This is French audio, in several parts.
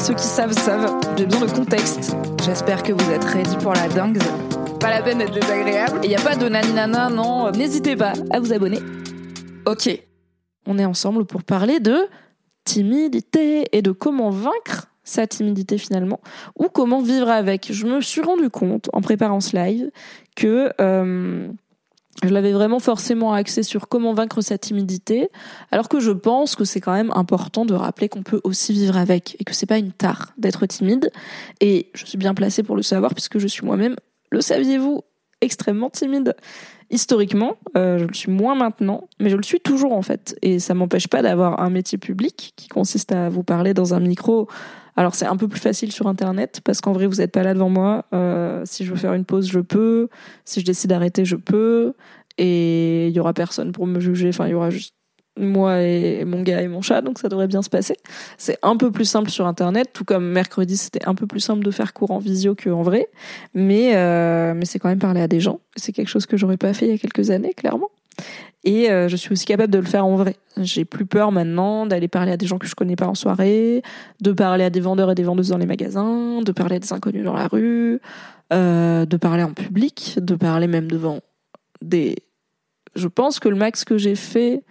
Ceux qui savent savent, j'ai besoin de contexte. J'espère que vous êtes ready pour la dingue. Pas la peine d'être désagréable. Il n'y a pas de naninana, non. N'hésitez pas à vous abonner. Ok, on est ensemble pour parler de timidité et de comment vaincre sa timidité finalement, ou comment vivre avec. Je me suis rendu compte en préparant ce live que euh, je l'avais vraiment forcément axé sur comment vaincre sa timidité, alors que je pense que c'est quand même important de rappeler qu'on peut aussi vivre avec et que c'est pas une tare d'être timide. Et je suis bien placée pour le savoir puisque je suis moi-même, le saviez-vous, extrêmement timide. Historiquement, euh, je le suis moins maintenant, mais je le suis toujours en fait. Et ça m'empêche pas d'avoir un métier public qui consiste à vous parler dans un micro. Alors c'est un peu plus facile sur Internet parce qu'en vrai vous n'êtes pas là devant moi. Euh, si je veux faire une pause, je peux. Si je décide d'arrêter, je peux. Et il y aura personne pour me juger. Enfin, il y aura juste moi et mon gars et mon chat, donc ça devrait bien se passer. C'est un peu plus simple sur Internet, tout comme mercredi, c'était un peu plus simple de faire cours en visio qu'en vrai, mais euh, mais c'est quand même parler à des gens. C'est quelque chose que j'aurais pas fait il y a quelques années, clairement. Et euh, je suis aussi capable de le faire en vrai. J'ai plus peur maintenant d'aller parler à des gens que je connais pas en soirée, de parler à des vendeurs et des vendeuses dans les magasins, de parler à des inconnus dans la rue, euh, de parler en public, de parler même devant des. Je pense que le max que j'ai fait,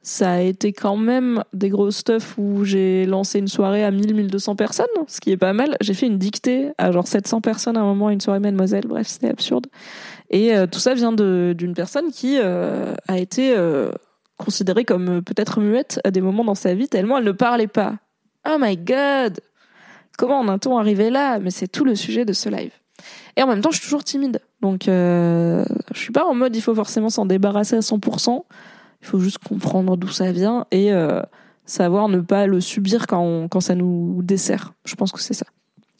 ça a été quand même des gros stuff où j'ai lancé une soirée à 1000-1200 personnes, ce qui est pas mal. J'ai fait une dictée à genre 700 personnes à un moment, une soirée mademoiselle, bref, c'était absurde. Et euh, tout ça vient d'une personne qui euh, a été euh, considérée comme peut-être muette à des moments dans sa vie, tellement elle ne parlait pas. Oh my god Comment en est-on arrivé là? Mais c'est tout le sujet de ce live. Et en même temps, je suis toujours timide. Donc, euh, je suis pas en mode il faut forcément s'en débarrasser à 100%. Il faut juste comprendre d'où ça vient et savoir ne pas le subir quand, quand ça nous dessert. Je pense que c'est ça.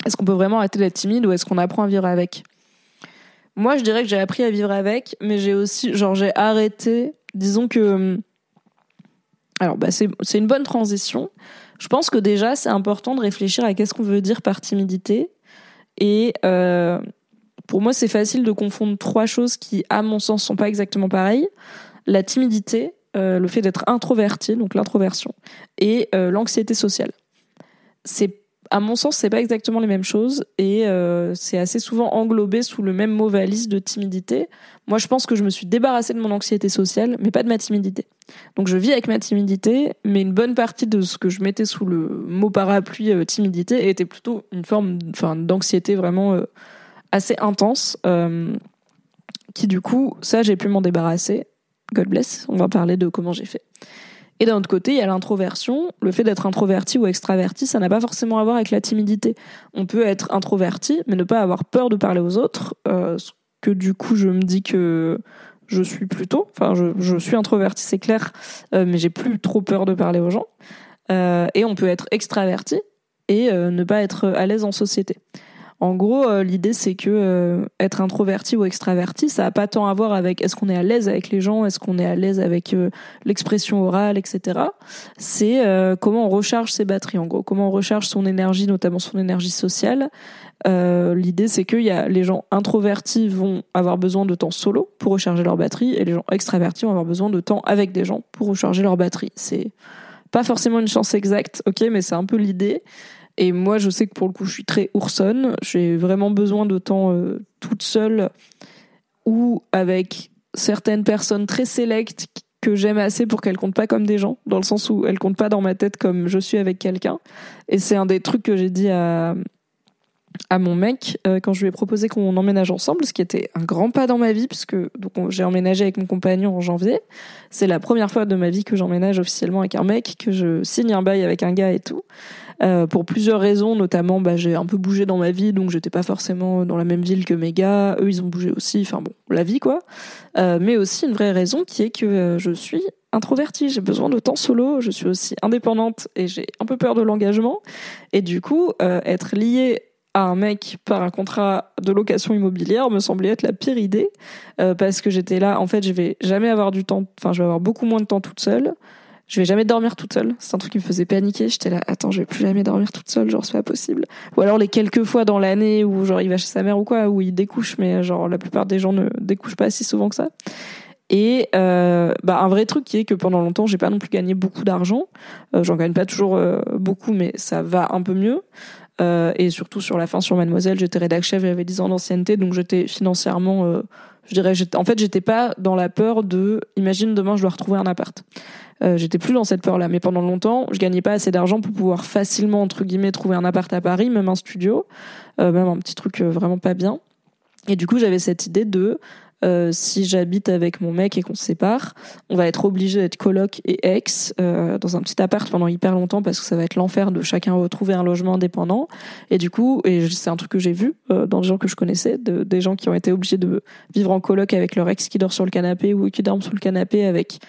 Est-ce qu'on peut vraiment arrêter d'être timide ou est-ce qu'on apprend à vivre avec? Moi, je dirais que j'ai appris à vivre avec, mais j'ai aussi, genre, j'ai arrêté. Disons que. hum, Alors, bah, c'est une bonne transition. Je pense que déjà, c'est important de réfléchir à qu'est-ce qu'on veut dire par timidité. Et euh, pour moi, c'est facile de confondre trois choses qui, à mon sens, sont pas exactement pareilles. La timidité, euh, le fait d'être introverti, donc l'introversion, et euh, l'anxiété sociale. C'est à mon sens, c'est pas exactement les mêmes choses et euh, c'est assez souvent englobé sous le même mot valise de timidité. Moi, je pense que je me suis débarrassée de mon anxiété sociale, mais pas de ma timidité. Donc, je vis avec ma timidité, mais une bonne partie de ce que je mettais sous le mot parapluie euh, timidité était plutôt une forme, d'anxiété vraiment euh, assez intense, qui du coup, ça, j'ai pu m'en débarrasser. God bless. On va parler de comment j'ai fait. Et d'un autre côté, il y a l'introversion. Le fait d'être introverti ou extraverti, ça n'a pas forcément à voir avec la timidité. On peut être introverti, mais ne pas avoir peur de parler aux autres. euh, ce que du coup, je me dis que je suis plutôt. Enfin, je, suis introverti, c'est clair, euh, mais j'ai plus trop peur de parler aux gens. Euh, et on peut être extraverti et euh, ne pas être à l'aise en société. En gros, euh, l'idée c'est que euh, être introverti ou extraverti, ça a pas tant à voir avec est-ce qu'on est à l'aise avec les gens, est-ce qu'on est à l'aise avec euh, l'expression orale, etc. C'est comment on recharge ses batteries, en gros, comment on recharge son énergie, notamment son énergie sociale. L'idée c'est que les gens introvertis vont avoir besoin de temps solo pour recharger leur batterie, et les gens extravertis vont avoir besoin de temps avec des gens pour recharger leur batterie. C'est pas forcément une chance exacte, ok, mais c'est un peu l'idée. Et moi, je sais que pour le coup, je suis très oursonne. J'ai vraiment besoin de temps euh, toute seule ou avec certaines personnes très sélectes que j'aime assez pour qu'elle compte pas comme des gens, dans le sens où elle compte pas dans ma tête comme je suis avec quelqu'un. Et c'est un des trucs que j'ai dit à, à mon mec euh, quand je lui ai proposé qu'on emménage ensemble, ce qui était un grand pas dans ma vie, puisque donc j'ai emménagé avec mon compagnon en janvier. C'est la première fois de ma vie que j'emménage officiellement avec un mec, que je signe un bail avec un gars et tout. Euh, pour plusieurs raisons, notamment bah, j'ai un peu bougé dans ma vie, donc j'étais pas forcément dans la même ville que mes gars. Eux, ils ont bougé aussi. Enfin bon, la vie quoi. Euh, mais aussi une vraie raison qui est que euh, je suis introvertie, j'ai besoin de temps solo, je suis aussi indépendante et j'ai un peu peur de l'engagement. Et du coup, être liée à un mec par un contrat de location immobilière me semblait être la pire idée parce que j'étais là en fait je vais jamais avoir du temps enfin je vais avoir beaucoup moins de temps toute seule je vais jamais dormir toute seule. C'est un truc qui me faisait paniquer. J'étais là, attends, je vais plus jamais dormir toute seule, genre c'est pas possible. Ou alors les quelques fois dans l'année où genre il va chez sa mère ou quoi, où il découche, mais genre la plupart des gens ne découchent pas si souvent que ça. Et euh, bah, un vrai truc qui est que pendant longtemps, j'ai pas non plus gagné beaucoup d'argent. Euh, J'en gagne pas toujours euh, beaucoup, mais ça va un peu mieux. Euh, et surtout sur la fin sur Mademoiselle, j'étais rédac chef, j'avais 10 ans d'ancienneté, donc j'étais financièrement, euh, je dirais, en fait, j'étais pas dans la peur de, imagine demain je dois retrouver un appart. Euh, j'étais plus dans cette peur-là. Mais pendant longtemps, je gagnais pas assez d'argent pour pouvoir facilement, entre guillemets, trouver un appart à Paris, même un studio, euh, même un petit truc euh, vraiment pas bien. Et du coup, j'avais cette idée de euh, si j'habite avec mon mec et qu'on se sépare, on va être obligé d'être coloc et ex euh, dans un petit appart pendant hyper longtemps parce que ça va être l'enfer de chacun retrouver un logement indépendant. Et du coup, et c'est un truc que j'ai vu euh, dans des gens que je connaissais, de, des gens qui ont été obligés de vivre en coloc avec leur ex qui dort sur le canapé ou qui dorment sous le canapé avec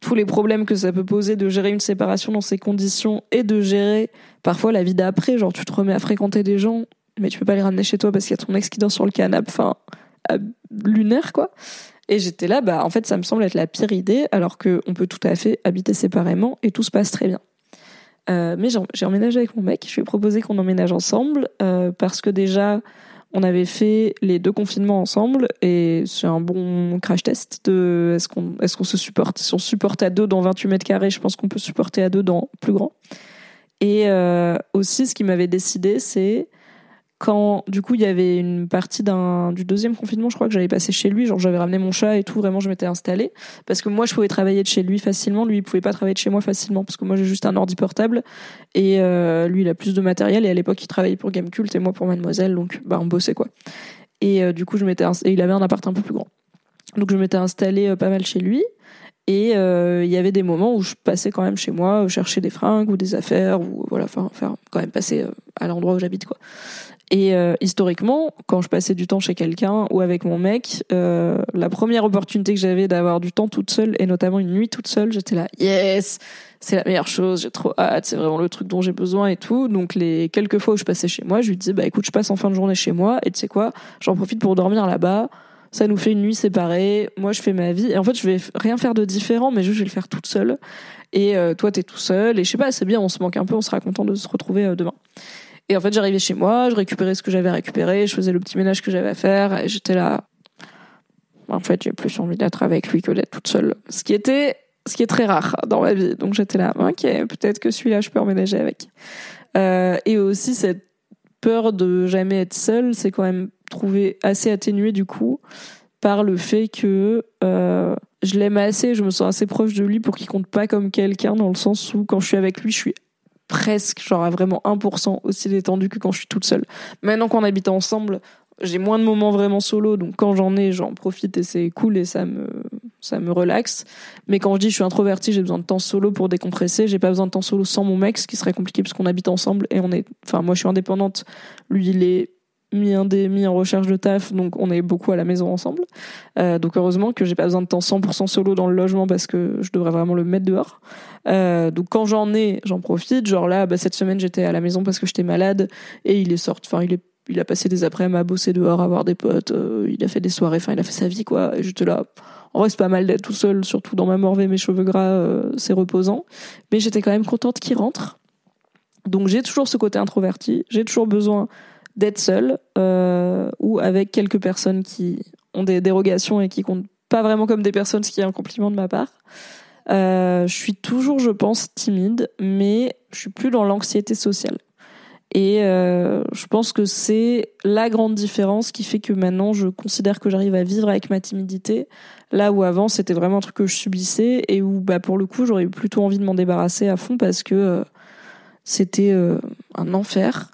tous les problèmes que ça peut poser de gérer une séparation dans ces conditions et de gérer parfois la vie d'après. Genre, tu te remets à fréquenter des gens, mais tu peux pas les ramener chez toi parce qu'il y a ton ex qui dort sur le canapé. Lunaire, quoi. Et j'étais là, bah, en fait, ça me semble être la pire idée, alors qu'on peut tout à fait habiter séparément et tout se passe très bien. Euh, mais j'ai emménagé avec mon mec, je lui ai proposé qu'on emménage ensemble, euh, parce que déjà, on avait fait les deux confinements ensemble et c'est un bon crash test de est-ce qu'on qu'on se supporte si on supporte à deux dans 28 mètres carrés je pense qu'on peut supporter à deux dans plus grand et euh, aussi ce qui m'avait décidé c'est quand du coup il y avait une partie du deuxième confinement je crois que j'avais passé chez lui. Genre j'avais ramené mon chat et tout vraiment je m'étais installée. Parce que moi je pouvais travailler de chez lui facilement. Lui il pouvait pas travailler de chez moi facilement parce que moi j'ai juste un ordi portable. Et euh, lui il a plus de matériel. Et à l'époque il travaillait pour Gamecult et moi pour Mademoiselle. Donc bah on bossait quoi. Et euh, du coup je m'étais et il avait un appart un peu plus grand. Donc je m'étais installée euh, pas mal chez lui. Et il y avait des moments où je passais quand même chez moi chercher des fringues ou des affaires ou voilà enfin quand même passer à l'endroit où j'habite quoi et euh, historiquement, quand je passais du temps chez quelqu'un ou avec mon mec, euh, la première opportunité que j'avais d'avoir du temps toute seule, et notamment une nuit toute seule, j'étais là, yes, c'est la meilleure chose, j'ai trop hâte, c'est vraiment le truc dont j'ai besoin et tout. Donc les quelques fois où je passais chez moi, je lui disais, bah écoute, je passe en fin de journée chez moi, et tu sais quoi, j'en profite pour dormir là-bas. Ça nous fait une nuit séparée. Moi, je fais ma vie. Et en fait, je vais rien faire de différent, mais juste, je vais le faire toute seule. Et euh, toi, t'es tout seul. Et je sais pas, c'est bien, on se manque un peu, on sera content de se retrouver euh, demain. Et en fait, j'arrivais chez moi, je récupérais ce que j'avais récupéré, je faisais le petit ménage que j'avais à faire, et j'étais là. En fait, j'ai plus envie d'être avec lui que d'être toute seule. Ce qui était, ce qui est très rare dans ma vie. Donc j'étais là, ok, peut-être que celui-là, je peux emménager avec. Euh, et aussi cette peur de jamais être seule, c'est quand même trouvé assez atténué du coup par le fait que euh, je l'aime assez, je me sens assez proche de lui pour qu'il compte pas comme quelqu'un dans le sens où quand je suis avec lui, je suis presque, genre à vraiment 1% aussi détendu que quand je suis toute seule. Maintenant qu'on habite ensemble, j'ai moins de moments vraiment solo, donc quand j'en ai, j'en profite et c'est cool et ça me, ça me relaxe. Mais quand je dis je suis introvertie, j'ai besoin de temps solo pour décompresser, j'ai pas besoin de temps solo sans mon mec, ce qui serait compliqué parce qu'on habite ensemble et on est, enfin moi je suis indépendante, lui il est mis un des mis en recherche de taf, donc on est beaucoup à la maison ensemble. Euh, donc heureusement que j'ai pas besoin de temps 100% solo dans le logement parce que je devrais vraiment le mettre dehors. Euh, donc quand j'en ai, j'en profite. Genre là, bah, cette semaine j'étais à la maison parce que j'étais malade et il est sorti, enfin il est il a passé des après-midi à bosser dehors, à voir des potes, euh, il a fait des soirées, enfin il a fait sa vie quoi. Et là. En vrai, c'est pas mal d'être tout seul, surtout dans ma morvée, mes cheveux gras, c'est reposant. Mais j'étais quand même contente qu'il rentre. Donc j'ai toujours ce côté introverti, j'ai toujours besoin d'être seule euh, ou avec quelques personnes qui ont des dérogations et qui comptent pas vraiment comme des personnes, ce qui est un compliment de ma part. Euh, je suis toujours, je pense, timide, mais je suis plus dans l'anxiété sociale. Et euh, je pense que c'est la grande différence qui fait que maintenant je considère que j'arrive à vivre avec ma timidité, là où avant c'était vraiment un truc que je subissais et où bah pour le coup j'aurais plutôt envie de m'en débarrasser à fond parce que c'était euh, un enfer.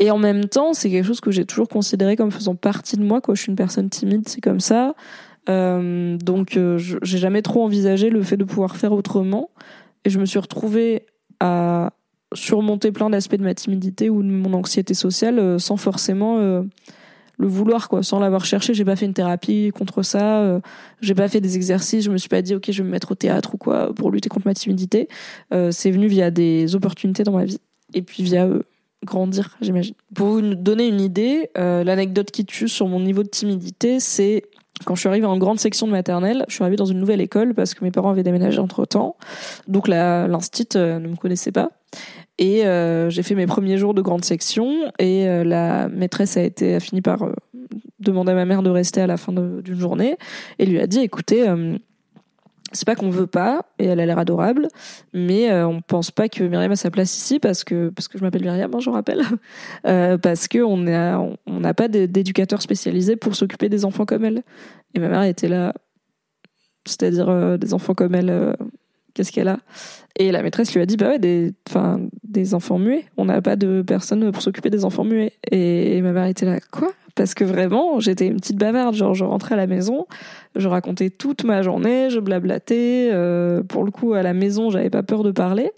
Et en même temps, c'est quelque chose que j'ai toujours considéré comme faisant partie de moi. Quoi. Je suis une personne timide, c'est comme ça. Euh, donc, euh, j'ai jamais trop envisagé le fait de pouvoir faire autrement. Et je me suis retrouvée à surmonter plein d'aspects de ma timidité ou de mon anxiété sociale sans forcément le vouloir quoi sans l'avoir cherché j'ai pas fait une thérapie contre ça euh, j'ai pas fait des exercices je me suis pas dit ok je vais me mettre au théâtre ou quoi pour lutter contre ma timidité c'est venu via des opportunités dans ma vie et puis via grandir j'imagine pour vous donner une idée l'anecdote qui tue sur mon niveau de timidité c'est quand je suis arrivée en grande section de maternelle, je suis arrivée dans une nouvelle école parce que mes parents avaient déménagé entre temps. Donc l'instit ne me connaissait pas. Et euh, j'ai fait mes premiers jours de grande section et euh, la maîtresse a fini par euh, demander à ma mère de rester à la fin d'une journée et lui a dit écoutez c'est pas qu'on veut pas et elle a l'air adorable mais on pense pas que Myriam a sa place ici parce que parce que je m'appelle Myriam hein, je rappelle. Parce que on a on n'a pas d'éducateur spécialisé pour s'occuper des enfants comme elle. Et ma mère était là c'est-à-dire des enfants comme elle qu'est-ce qu'elle a? Et la maîtresse lui a dit, bah ouais, des, des enfants muets. On n'a pas de personne pour s'occuper des enfants muets. Et ma mère était là, quoi? Parce que vraiment, j'étais une petite bavarde. Genre, je rentrais à la maison, je racontais toute ma journée, je blablatais. Euh, pour le coup, à la maison, j'avais pas peur de parler,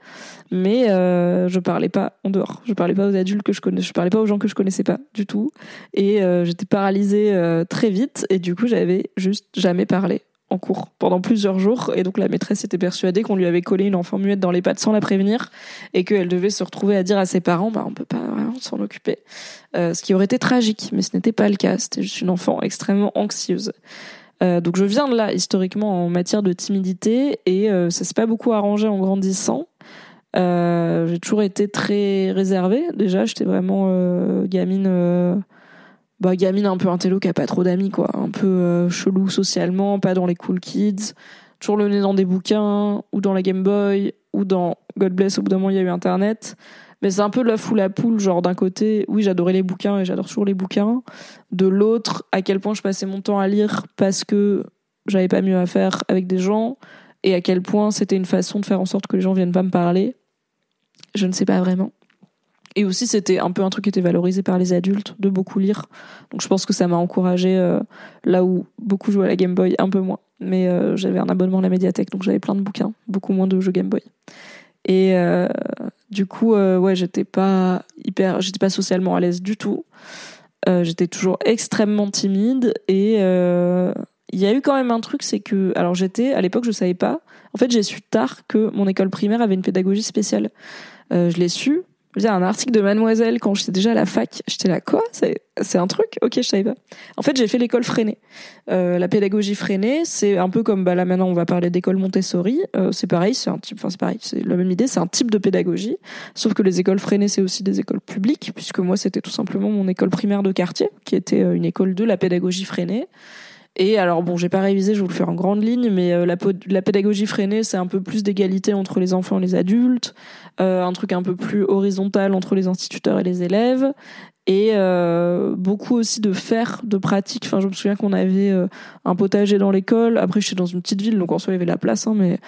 mais euh, je parlais pas en dehors. Je parlais pas aux adultes que je connaissais, je parlais pas aux gens que je connaissais pas du tout. Et euh, j'étais paralysée euh, très vite. Et du coup, j'avais juste jamais parlé cours pendant plusieurs jours. Et donc la maîtresse était persuadée qu'on lui avait collé une enfant muette dans les pattes sans la prévenir et qu'elle devait se retrouver à dire à ses parents, bah on peut pas vraiment s'en occuper. Euh, ce qui aurait été tragique, mais ce n'était pas le cas. C'était juste une enfant extrêmement anxieuse. Euh, donc je viens de là historiquement en matière de timidité et euh, ça s'est pas beaucoup arrangé en grandissant. Euh, j'ai toujours été très réservée. Déjà, j'étais vraiment gamine bah, gamine un peu intello qui a pas trop d'amis, quoi. Un peu euh, chelou socialement, pas dans les cool kids. Toujours le nez dans des bouquins, ou dans la Game Boy, ou dans God Bless, au bout d'un moment, il y a eu Internet. Mais c'est un peu la foule à poule, genre d'un côté, oui, j'adorais les bouquins et j'adore toujours les bouquins. De l'autre, à quel point je passais mon temps à lire parce que j'avais pas mieux à faire avec des gens, et à quel point c'était une façon de faire en sorte que les gens viennent pas me parler. Je ne sais pas vraiment. Et aussi, c'était un peu un truc qui était valorisé par les adultes, de beaucoup lire. Donc je pense que ça m'a encouragé euh, là où beaucoup jouaient à la Game Boy, un peu moins. Mais euh, j'avais un abonnement à la médiathèque, donc j'avais plein de bouquins, beaucoup moins de jeux Game Boy. Et euh, du coup, ouais, j'étais pas hyper, j'étais pas socialement à l'aise du tout. j'étais toujours extrêmement timide et il y a eu quand même un truc, c'est que, alors j'étais, à l'époque, je savais pas. En fait, j'ai su tard que mon école primaire avait une pédagogie spéciale. je l'ai su je un article de Mademoiselle quand j'étais déjà à la fac. J'étais là, quoi? C'est un truc? Ok, je savais pas. En fait, j'ai fait l'école freinée. Euh, la pédagogie freinée, c'est un peu comme bah, là maintenant on va parler d'école Montessori. Euh, c'est pareil, c'est un type. Enfin, c'est pareil, c'est la même idée. C'est un type de pédagogie. Sauf que les écoles freinées, c'est aussi des écoles publiques, puisque moi, c'était tout simplement mon école primaire de quartier, qui était euh, une école de la pédagogie freinée. Et alors bon, j'ai pas révisé, je vous le faire en grande ligne, mais euh, la, la, pédagogie freinée, c'est un peu plus d'égalité entre les enfants et les adultes, euh, un truc un peu plus horizontal entre les instituteurs et les élèves, et euh, beaucoup aussi de faire, de pratique. Enfin, je me souviens qu'on avait euh, un potager dans l'école. Après, j'étais dans une petite ville, donc en soi, il y avait la place, hein, mais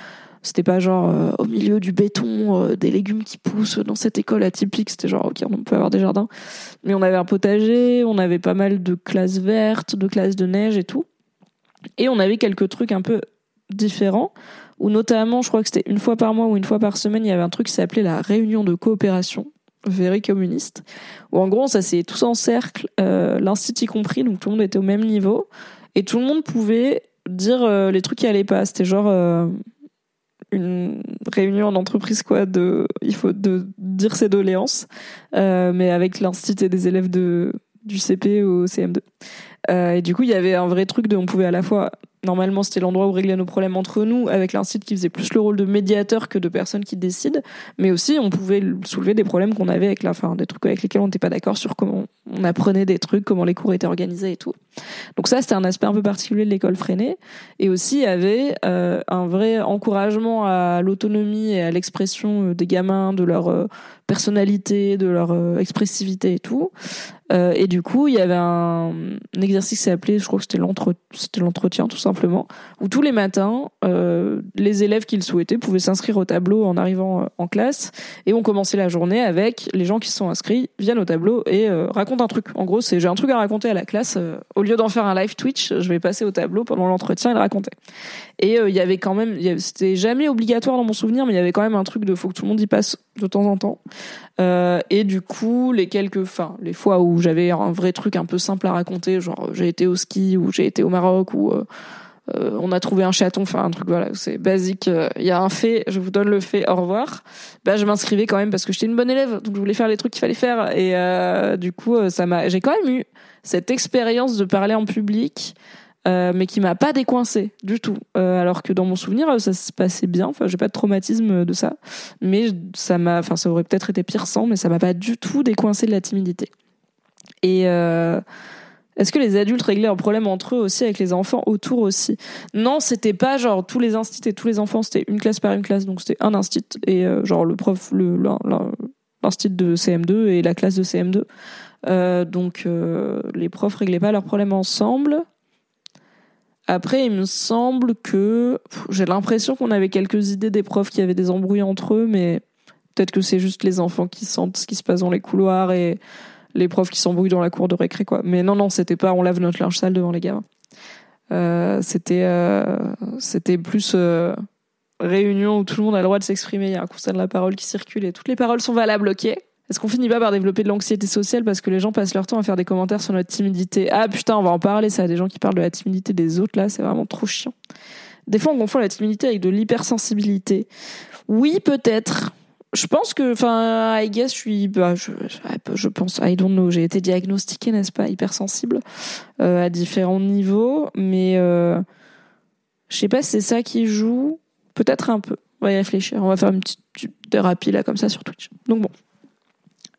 c'était pas genre euh, au milieu du béton, des légumes qui poussent dans cette école atypique. C'était genre, ok, on peut avoir des jardins. Mais on avait un potager, on avait pas mal de classes vertes, de classes de neige et tout. Et on avait quelques trucs un peu différents, où notamment, je crois que c'était une fois par mois ou une fois par semaine, il y avait un truc qui s'appelait la réunion de coopération, very communiste, où en gros, ça c'est tous en cercle, euh, l'institut compris, donc tout le monde était au même niveau, et tout le monde pouvait dire euh, les trucs qui allaient pas. C'était genre euh, une réunion en entreprise quoi de il faut dire ses doléances euh, mais avec l'institut et des élèves de du CP au CM2 euh, et du coup, il y avait un vrai truc de, on pouvait à la fois, normalement, c'était l'endroit où régler nos problèmes entre nous, avec l'institut qui faisait plus le rôle de médiateur que de personne qui décide, mais aussi on pouvait soulever des problèmes qu'on avait avec la, fin, des trucs avec lesquels on n'était pas d'accord sur comment on apprenait des trucs, comment les cours étaient organisés et tout. Donc ça, c'était un aspect un peu particulier de l'école freinée. Et aussi, il y avait euh, un vrai encouragement à l'autonomie et à l'expression des gamins, de leur personnalité, de leur expressivité et tout. Euh, et du coup, il y avait un, un exercice qui s'appelait, je crois que c'était l'entretien tout simplement, où tous les matins, euh, les élèves qui le souhaitaient pouvaient s'inscrire au tableau en arrivant euh, en classe, et on commençait la journée avec les gens qui se sont inscrits, viennent au tableau et euh, racontent un truc. En gros, c'est j'ai un truc à raconter à la classe, euh, au lieu d'en faire un live Twitch, je vais passer au tableau pendant l'entretien et le raconter. Et il y avait quand même, c'était jamais obligatoire dans mon souvenir, mais il y avait quand même un truc de faut que tout le monde y passe de temps en temps. Euh, et du coup, les quelques, enfin, les fois où j'avais un vrai truc un peu simple à raconter, genre j'ai été au ski ou j'ai été au Maroc ou euh, euh, on a trouvé un chaton, enfin un truc voilà, c'est basique. Il y a un fait, je vous donne le fait, au revoir. Bah, je m'inscrivais quand même parce que j'étais une bonne élève, donc je voulais faire les trucs qu'il fallait faire. Et du coup, ça m'a, j'ai quand même eu cette expérience de parler en public. Euh, mais qui m'a pas décoincé du tout. Euh, alors que dans mon souvenir, ça se passait bien. Enfin, j'ai pas de traumatisme de ça, mais ça m'a, enfin, ça aurait peut-être été pire sans, mais ça m'a pas du tout décoincé de la timidité. Et euh, est-ce que les adultes réglaient leurs problèmes entre eux aussi avec les enfants autour aussi? Non, c'était pas genre tous les instituts et tous les enfants, c'était une classe par une classe, donc c'était un institut et genre le prof, le l'institut de CM2 et la classe de CM2. donc les profs réglaient pas leurs problèmes ensemble. Après, il me semble que j'ai l'impression qu'on avait quelques idées des profs qui avaient des embrouilles entre eux, mais peut-être que c'est juste les enfants qui sentent ce qui se passe dans les couloirs et les profs qui s'embrouillent dans la cour de récré, quoi. Mais non, non, c'était pas on lave notre linge sale devant les gamins. Euh, c'était euh, c'était plus euh, réunion où tout le monde a le droit de s'exprimer. Il y a un constat de la parole qui circule et toutes les paroles sont valables, ok. Est-ce qu'on finit pas par développer de l'anxiété sociale parce que les gens passent leur temps à faire des commentaires sur notre timidité? Ah putain, on va en parler, ça. Des gens qui parlent de la timidité des autres, là, c'est vraiment trop chiant. Des fois, on confond la timidité avec de l'hypersensibilité. Oui, peut-être. Je pense que, enfin, I guess, je suis, bah, je, je, pense, I don't know, j'ai été diagnostiquée, n'est-ce pas, hypersensible, euh, à différents niveaux, mais euh, je sais pas si c'est ça qui joue. Peut-être un peu. On va y réfléchir. On va faire une petite thérapie, là, comme ça, sur Twitch. Donc bon.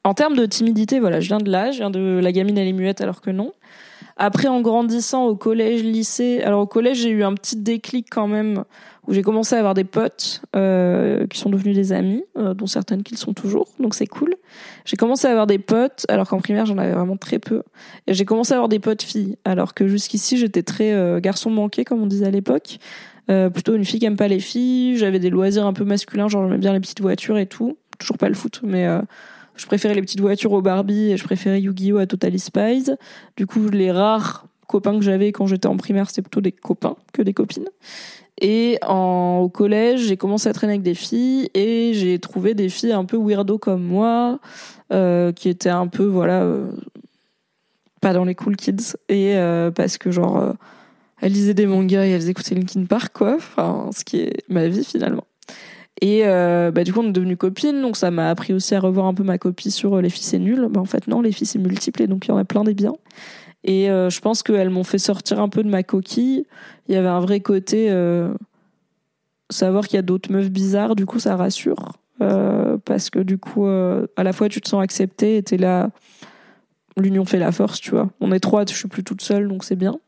En termes de timidité, voilà, je viens de là, je viens de la gamine, elle est muette alors que non. Après, en grandissant au collège, lycée, alors au collège, j'ai eu un petit déclic quand même où j'ai commencé à avoir des potes euh, qui sont devenus des amis, euh, dont certaines qui le sont toujours, donc c'est cool. J'ai commencé à avoir des potes, alors qu'en primaire j'en avais vraiment très peu. Et j'ai commencé à avoir des potes filles, alors que jusqu'ici j'étais très euh, garçon manqué, comme on disait à l'époque. plutôt une fille qui aime pas les filles. J'avais des loisirs un peu masculins, genre j'aimais bien les petites voitures et tout. Toujours pas le foot, mais je préférais les petites voitures au Barbie et je préférais Yu-Gi-Oh à Totally Spies. Du coup, les rares copains que j'avais quand j'étais en primaire, c'était plutôt des copains que des copines. Et au collège, j'ai commencé à traîner avec des filles et j'ai trouvé des filles un peu weirdo comme moi, euh, qui étaient un peu, voilà, euh, pas dans les cool kids. Et euh, parce que, genre, elles lisaient des mangas et elles écoutaient Linkin Park, quoi. Enfin, ce qui est ma vie finalement. Et euh, bah, du coup, on est devenus copines, donc ça m'a appris aussi à revoir un peu ma copie sur euh, les filles c'est nul. Bah, en fait, non, les filles c'est multiple et donc il y en a plein des biens. Et euh, je pense qu'elles m'ont fait sortir un peu de ma coquille. Il y avait un vrai côté euh, savoir qu'il y a d'autres meufs bizarres, du coup ça rassure. Euh, parce que du coup, à la fois tu te sens acceptée et t'es là. L'union fait la force, tu vois. On est trois, je suis plus toute seule, donc c'est bien.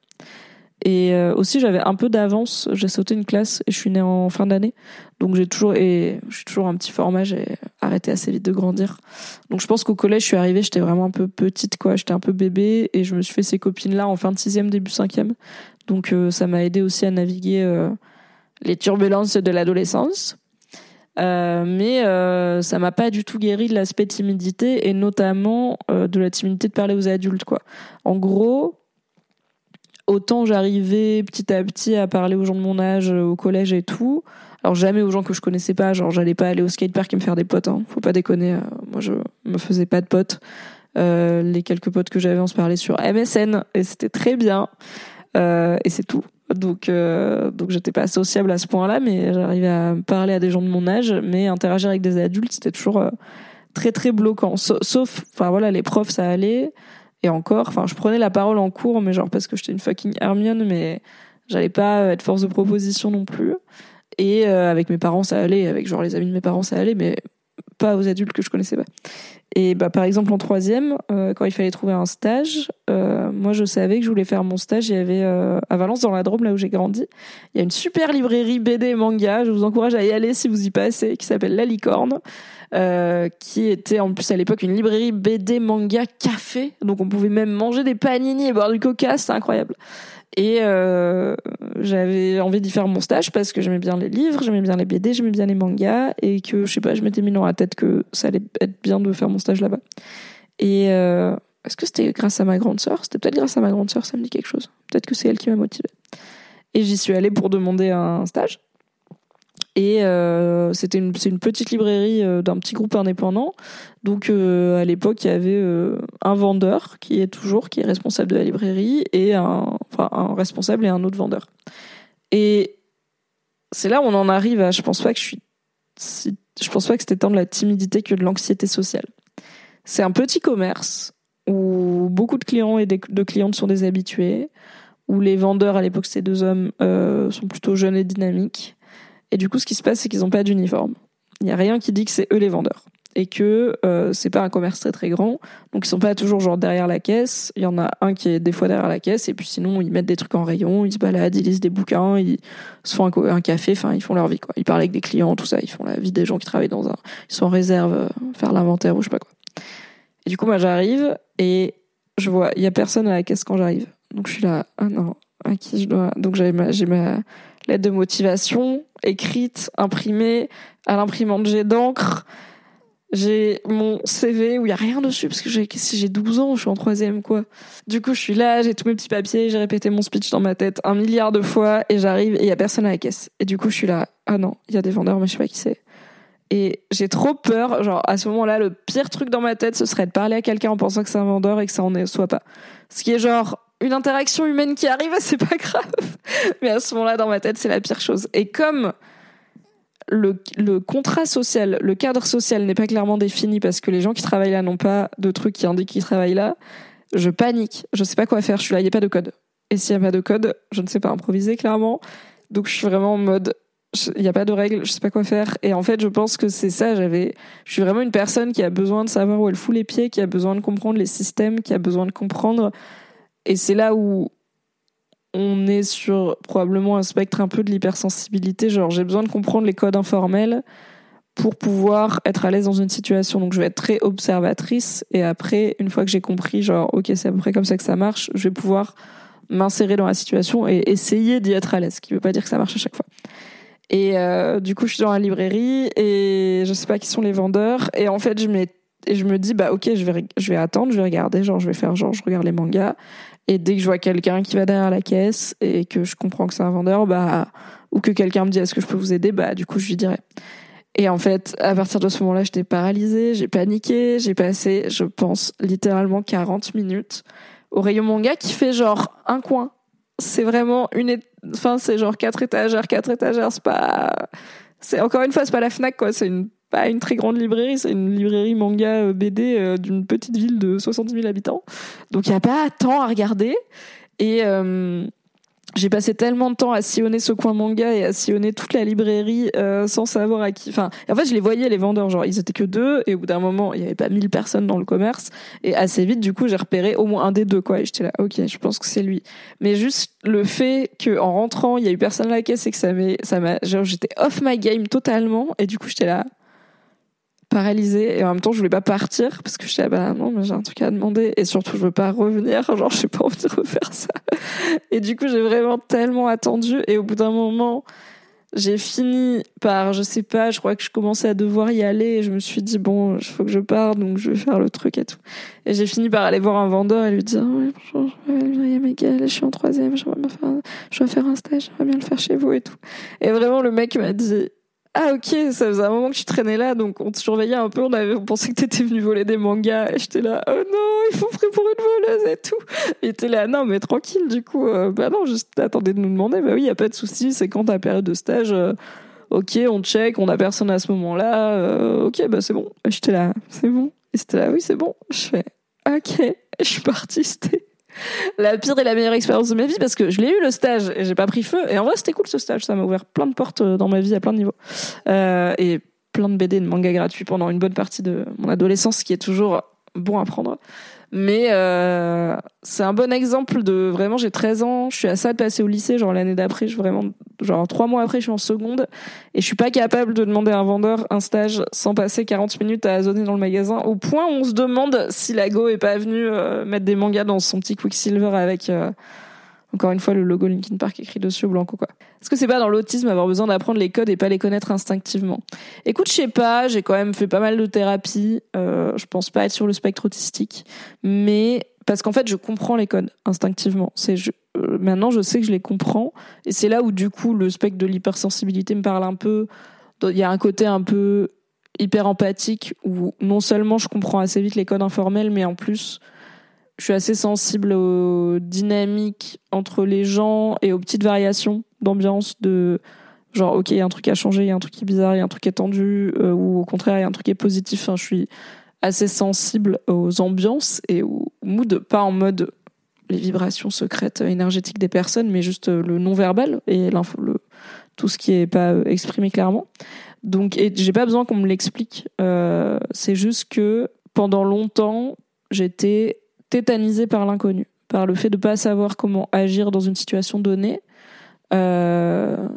Et euh, aussi, j'avais un peu d'avance. J'ai sauté une classe et je suis née en fin d'année. Donc j'ai toujours, et je suis toujours un petit format. J'ai arrêté assez vite de grandir. Donc je pense qu'au collège, je suis arrivée, j'étais vraiment un peu petite, quoi. J'étais un peu bébé et je me suis fait ces copines-là en fin de sixième, début cinquième. Donc euh, ça m'a aidé aussi à naviguer euh, les turbulences de l'adolescence. Euh, mais ça m'a pas du tout guéri de l'aspect timidité et notamment de la timidité de parler aux adultes quoi. En gros, autant j'arrivais petit à petit à parler aux gens de mon âge au collège et tout. Alors jamais aux gens que je connaissais pas, genre j'allais pas aller au skatepark et me faire des potes, hein. faut pas déconner. Euh, moi je me faisais pas de potes. Euh, les quelques potes que j'avais, on se parlait sur MSN et c'était très bien. Euh, et c'est tout. Donc euh, donc j'étais pas sociable à ce point-là, mais j'arrivais à parler à des gens de mon âge, mais interagir avec des adultes c'était toujours euh, très très bloquant. Sauf, enfin voilà, les profs ça allait. Et encore, enfin, je prenais la parole en cours, mais genre parce que j'étais une fucking Hermione, mais j'allais pas être force de proposition non plus. Et euh, avec mes parents, ça allait. Avec genre les amis de mes parents, ça allait, mais pas aux adultes que je connaissais pas. Et bah, par exemple, en troisième, euh, quand il fallait trouver un stage, euh, moi je savais que je voulais faire mon stage. Il y avait à Valence dans la Drôme, là où j'ai grandi, il y a une super librairie BD et manga. Je vous encourage à y aller si vous y passez, qui s'appelle La Licorne, euh, qui était en plus à l'époque une librairie BD manga café. Donc on pouvait même manger des panini et boire du coca, c'est incroyable. Et euh, j'avais envie d'y faire mon stage parce que j'aimais bien les livres, j'aimais bien les BD, j'aimais bien les mangas et que je sais pas, je m'étais mis dans la tête que ça allait être bien de faire mon stage là-bas. Et euh, est-ce que c'était grâce à ma grande sœur? C'était peut-être grâce à ma grande sœur, ça me dit quelque chose. Peut-être que c'est elle qui m'a motivée. Et j'y suis allée pour demander un stage. Et euh, c'était une, c'est une petite librairie euh, d'un petit groupe indépendant. Donc euh, à l'époque, il y avait un vendeur qui est toujours, qui est responsable de la librairie, et un, responsable et un autre vendeur. Et c'est là où on en arrive à, je pense pas que je suis, je pense pas que c'était tant de la timidité que de l'anxiété sociale. C'est un petit commerce où beaucoup de clients et de clientes sont des habitués, où les vendeurs, à l'époque c'était deux hommes, sont plutôt jeunes et dynamiques. Et du coup, ce qui se passe, c'est qu'ils n'ont pas d'uniforme. Il n'y a rien qui dit que c'est eux les vendeurs. Et que euh, c'est pas un commerce très très grand. Donc ils sont pas toujours genre derrière la caisse. Il y en a un qui est des fois derrière la caisse. Et puis sinon, ils mettent des trucs en rayon, ils se baladent, ils lisent des bouquins, ils se font un, café. Enfin, ils font leur vie quoi. Ils parlent avec des clients, tout ça. Ils font la vie des gens qui travaillent dans un. Ils sont en réserve, euh, faire l'inventaire ou je sais pas quoi. Et du coup, moi j'arrive et je vois, il y a personne à la caisse quand j'arrive. Donc je suis là, ah non, à qui je dois. Donc j'ai ma, j'ai ma lettre de motivation écrite, imprimée à l'imprimante jet d'encre. J'ai mon CV où il y a rien dessus parce que j'ai si j'ai 12 ans, je suis en troisième quoi. Du coup, je suis là, j'ai tous mes petits papiers, j'ai répété mon speech dans ma tête un milliard de fois et j'arrive et il y a personne à la caisse. Et du coup, je suis là, ah non, il y a des vendeurs mais je sais pas qui c'est. Et j'ai trop peur, genre à ce moment-là, le pire truc dans ma tête, ce serait de parler à quelqu'un en pensant que c'est un vendeur et que ça en est soit pas. Ce qui est genre une interaction humaine qui arrive, c'est pas grave. Mais à ce moment-là, dans ma tête, c'est la pire chose. Et comme le, le contrat social, le cadre social n'est pas clairement défini parce que les gens qui travaillent là n'ont pas de trucs qui indiquent qu'ils travaillent là, je panique. Je sais pas quoi faire. Je suis là, il n'y a pas de code. Et s'il n'y a pas de code, je ne sais pas improviser clairement. Donc je suis vraiment en mode, il n'y a pas de règles, je sais pas quoi faire. Et en fait, je pense que c'est ça. J'avais, je suis vraiment une personne qui a besoin de savoir où elle fout les pieds, qui a besoin de comprendre les systèmes, qui a besoin de comprendre. Et c'est là où on est sur probablement un spectre un peu de l'hypersensibilité. Genre, j'ai besoin de comprendre les codes informels pour pouvoir être à l'aise dans une situation. Donc, je vais être très observatrice. Et après, une fois que j'ai compris, genre, ok, c'est à peu près comme ça que ça marche, je vais pouvoir m'insérer dans la situation et essayer d'y être à l'aise. Ce qui veut pas dire que ça marche à chaque fois. Et euh, du coup, je suis dans la librairie et je sais pas qui sont les vendeurs. Et en fait, je, et je me dis, bah ok, je vais, je vais attendre, je vais regarder, genre je vais faire genre je regarde les mangas. Et dès que je vois quelqu'un qui va derrière la caisse et que je comprends que c'est un vendeur, bah ou que quelqu'un me dit est-ce que je peux vous aider, bah du coup je lui dirai. Et en fait, à partir de ce moment-là, j'étais paralysée, j'ai paniqué, j'ai passé, je pense, littéralement 40 minutes au rayon manga qui fait genre un coin. C'est vraiment une, enfin c'est genre quatre étagères, quatre étagères, c'est pas, c'est encore une fois c'est pas la Fnac quoi, c'est une pas une très grande librairie, c'est une librairie manga euh, BD euh, d'une petite ville de 70 000 habitants. Donc il n'y a pas tant à regarder. Et euh, j'ai passé tellement de temps à sillonner ce coin manga et à sillonner toute la librairie euh, sans savoir à qui. Enfin, en fait, je les voyais les vendeurs, genre ils étaient que deux et au bout d'un moment, il y avait pas 1000 personnes dans le commerce et assez vite, du coup, j'ai repéré au moins un des deux quoi. Et j'étais là, ok, je pense que c'est lui. Mais juste le fait que en rentrant, il y a eu personne à la caisse et que ça ça m'a, genre j'étais off my game totalement et du coup, j'étais là paralysée et en même temps je voulais pas partir parce que je disais bah non mais j'ai un truc à demander et surtout je veux pas revenir. Genre j'ai pas envie de refaire ça. Et du coup j'ai vraiment tellement attendu et au bout d'un moment j'ai fini par je sais pas je crois que je commençais à devoir y aller et je me suis dit bon il faut que je parte donc je vais faire le truc et tout. Et j'ai fini par aller voir un vendeur et lui dire oui bonjour je m'appelle Miguel, je suis en troisième je dois faire un stage j'aimerais bien le faire chez vous et tout. Et vraiment le mec m'a dit ah ok, ça faisait un moment que tu traînais là, donc on te surveillait un peu, on, pensait que t'étais venu voler des mangas, et j'étais là, oh non, il faut pris pour une voleuse et tout. Et t'es là, non mais tranquille, du coup, euh, bah non, juste attendez de nous demander, bah oui, y a pas de souci, c'est quand ta période de stage, euh, ok, on check, on a personne à ce moment-là, euh, ok, bah c'est bon. J'étais là, c'est bon. Et c'était là, oui, c'est bon. Je fais, ok, je suis partie, c'était la pire et la meilleure expérience de ma vie parce que je l'ai eu le stage et j'ai pas pris feu. Et en vrai c'était cool ce stage. Ça m'a ouvert plein de portes euh, dans ma vie à plein de niveaux. Euh, et plein de BD et de manga gratuits pendant une bonne partie de mon adolescence ce qui est toujours bon à prendre Mais euh, c'est un bon exemple de vraiment, j'ai 13 ans, je suis à ça de passer au lycée, genre l'année d'après, je vraiment, genre trois mois après, je suis en seconde. Et je suis pas capable de demander à un vendeur un stage sans passer 40 minutes à zoner dans le magasin, au point où on se demande si Lago est pas venu euh, mettre des mangas dans son petit Quicksilver avec euh, encore une fois le logo Linkin Park écrit dessus au blanc quoi. Est-ce que c'est pas dans l'autisme avoir besoin d'apprendre les codes et pas les connaître instinctivement? Écoute, je sais pas, j'ai quand même fait pas mal de thérapie. Euh, je pense pas être sur le spectre autistique, mais parce qu'en fait, je comprends les codes instinctivement. C'est euh, maintenant, je sais que je les comprends, et c'est là où du coup le spectre de l'hypersensibilité me parle un peu. Il y a un côté un peu hyper empathique où non seulement je comprends assez vite les codes informels, mais en plus je suis assez sensible aux dynamiques entre les gens et aux petites variations d'ambiance de genre ok il y a un truc à changer il y a un truc qui est bizarre il y a un truc qui est tendu euh, ou au contraire il y a un truc qui est positif. Je suis assez sensible aux ambiances et au mood pas en mode les vibrations secrètes énergétiques des personnes mais juste le non verbal et le tout ce qui est pas exprimé clairement. Donc j'ai pas besoin qu'on me l'explique euh, c'est juste que pendant longtemps j'étais tétanisée par l'inconnu par le fait de pas savoir comment agir dans une situation donnée euh,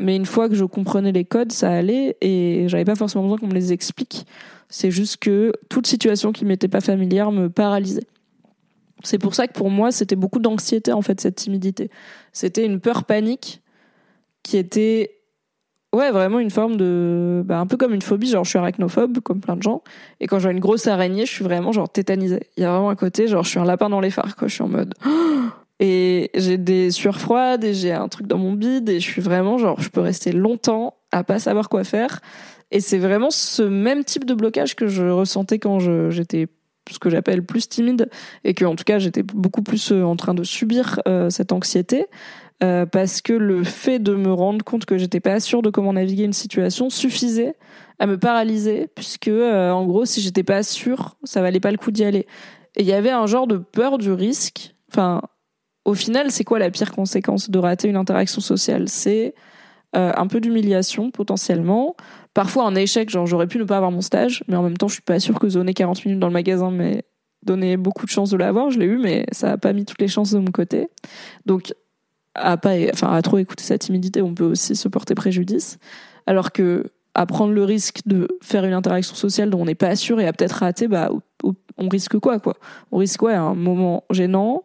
mais une fois que je comprenais les codes, ça allait et j'avais pas forcément besoin qu'on me les explique. C'est juste que toute situation qui m'était pas familière me paralysait. C'est pour ça que pour moi, c'était beaucoup d'anxiété en fait cette timidité. C'était une peur panique qui était ouais, vraiment une forme de bah, un peu comme une phobie, genre je suis arachnophobe comme plein de gens. Et quand je vois une grosse araignée, je suis vraiment genre tétanisée. Il y a vraiment un côté genre je suis un lapin dans les phares quoi, je suis en mode et j'ai des sueurs froides et j'ai un truc dans mon bide et je suis vraiment genre je peux rester longtemps à pas savoir quoi faire. Et c'est vraiment ce même type de blocage que je ressentais quand j'étais ce que j'appelle plus timide et que en tout cas j'étais beaucoup plus euh, en train de subir euh, cette anxiété euh, parce que le fait de me rendre compte que j'étais pas sûre de comment naviguer une situation suffisait à me paralyser puisque euh, en gros si j'étais pas sûre ça valait pas le coup d'y aller. Et il y avait un genre de peur du risque. Enfin au final, c'est quoi la pire conséquence de rater une interaction sociale? C'est euh, un peu d'humiliation potentiellement, parfois un échec, genre j'aurais pu ne pas avoir mon stage, mais en même temps je suis pas sûre que zoner 40 minutes dans le magasin mais donner beaucoup de chances de l'avoir, je l'ai eu, mais ça a pas mis toutes les chances de mon côté. Donc à pas, enfin à trop écouter sa timidité, on peut aussi se porter préjudice, alors que à prendre le risque de faire une interaction sociale dont on n'est pas sûr et à peut-être rater, bah on risque quoi quoi? On risque quoi un moment gênant,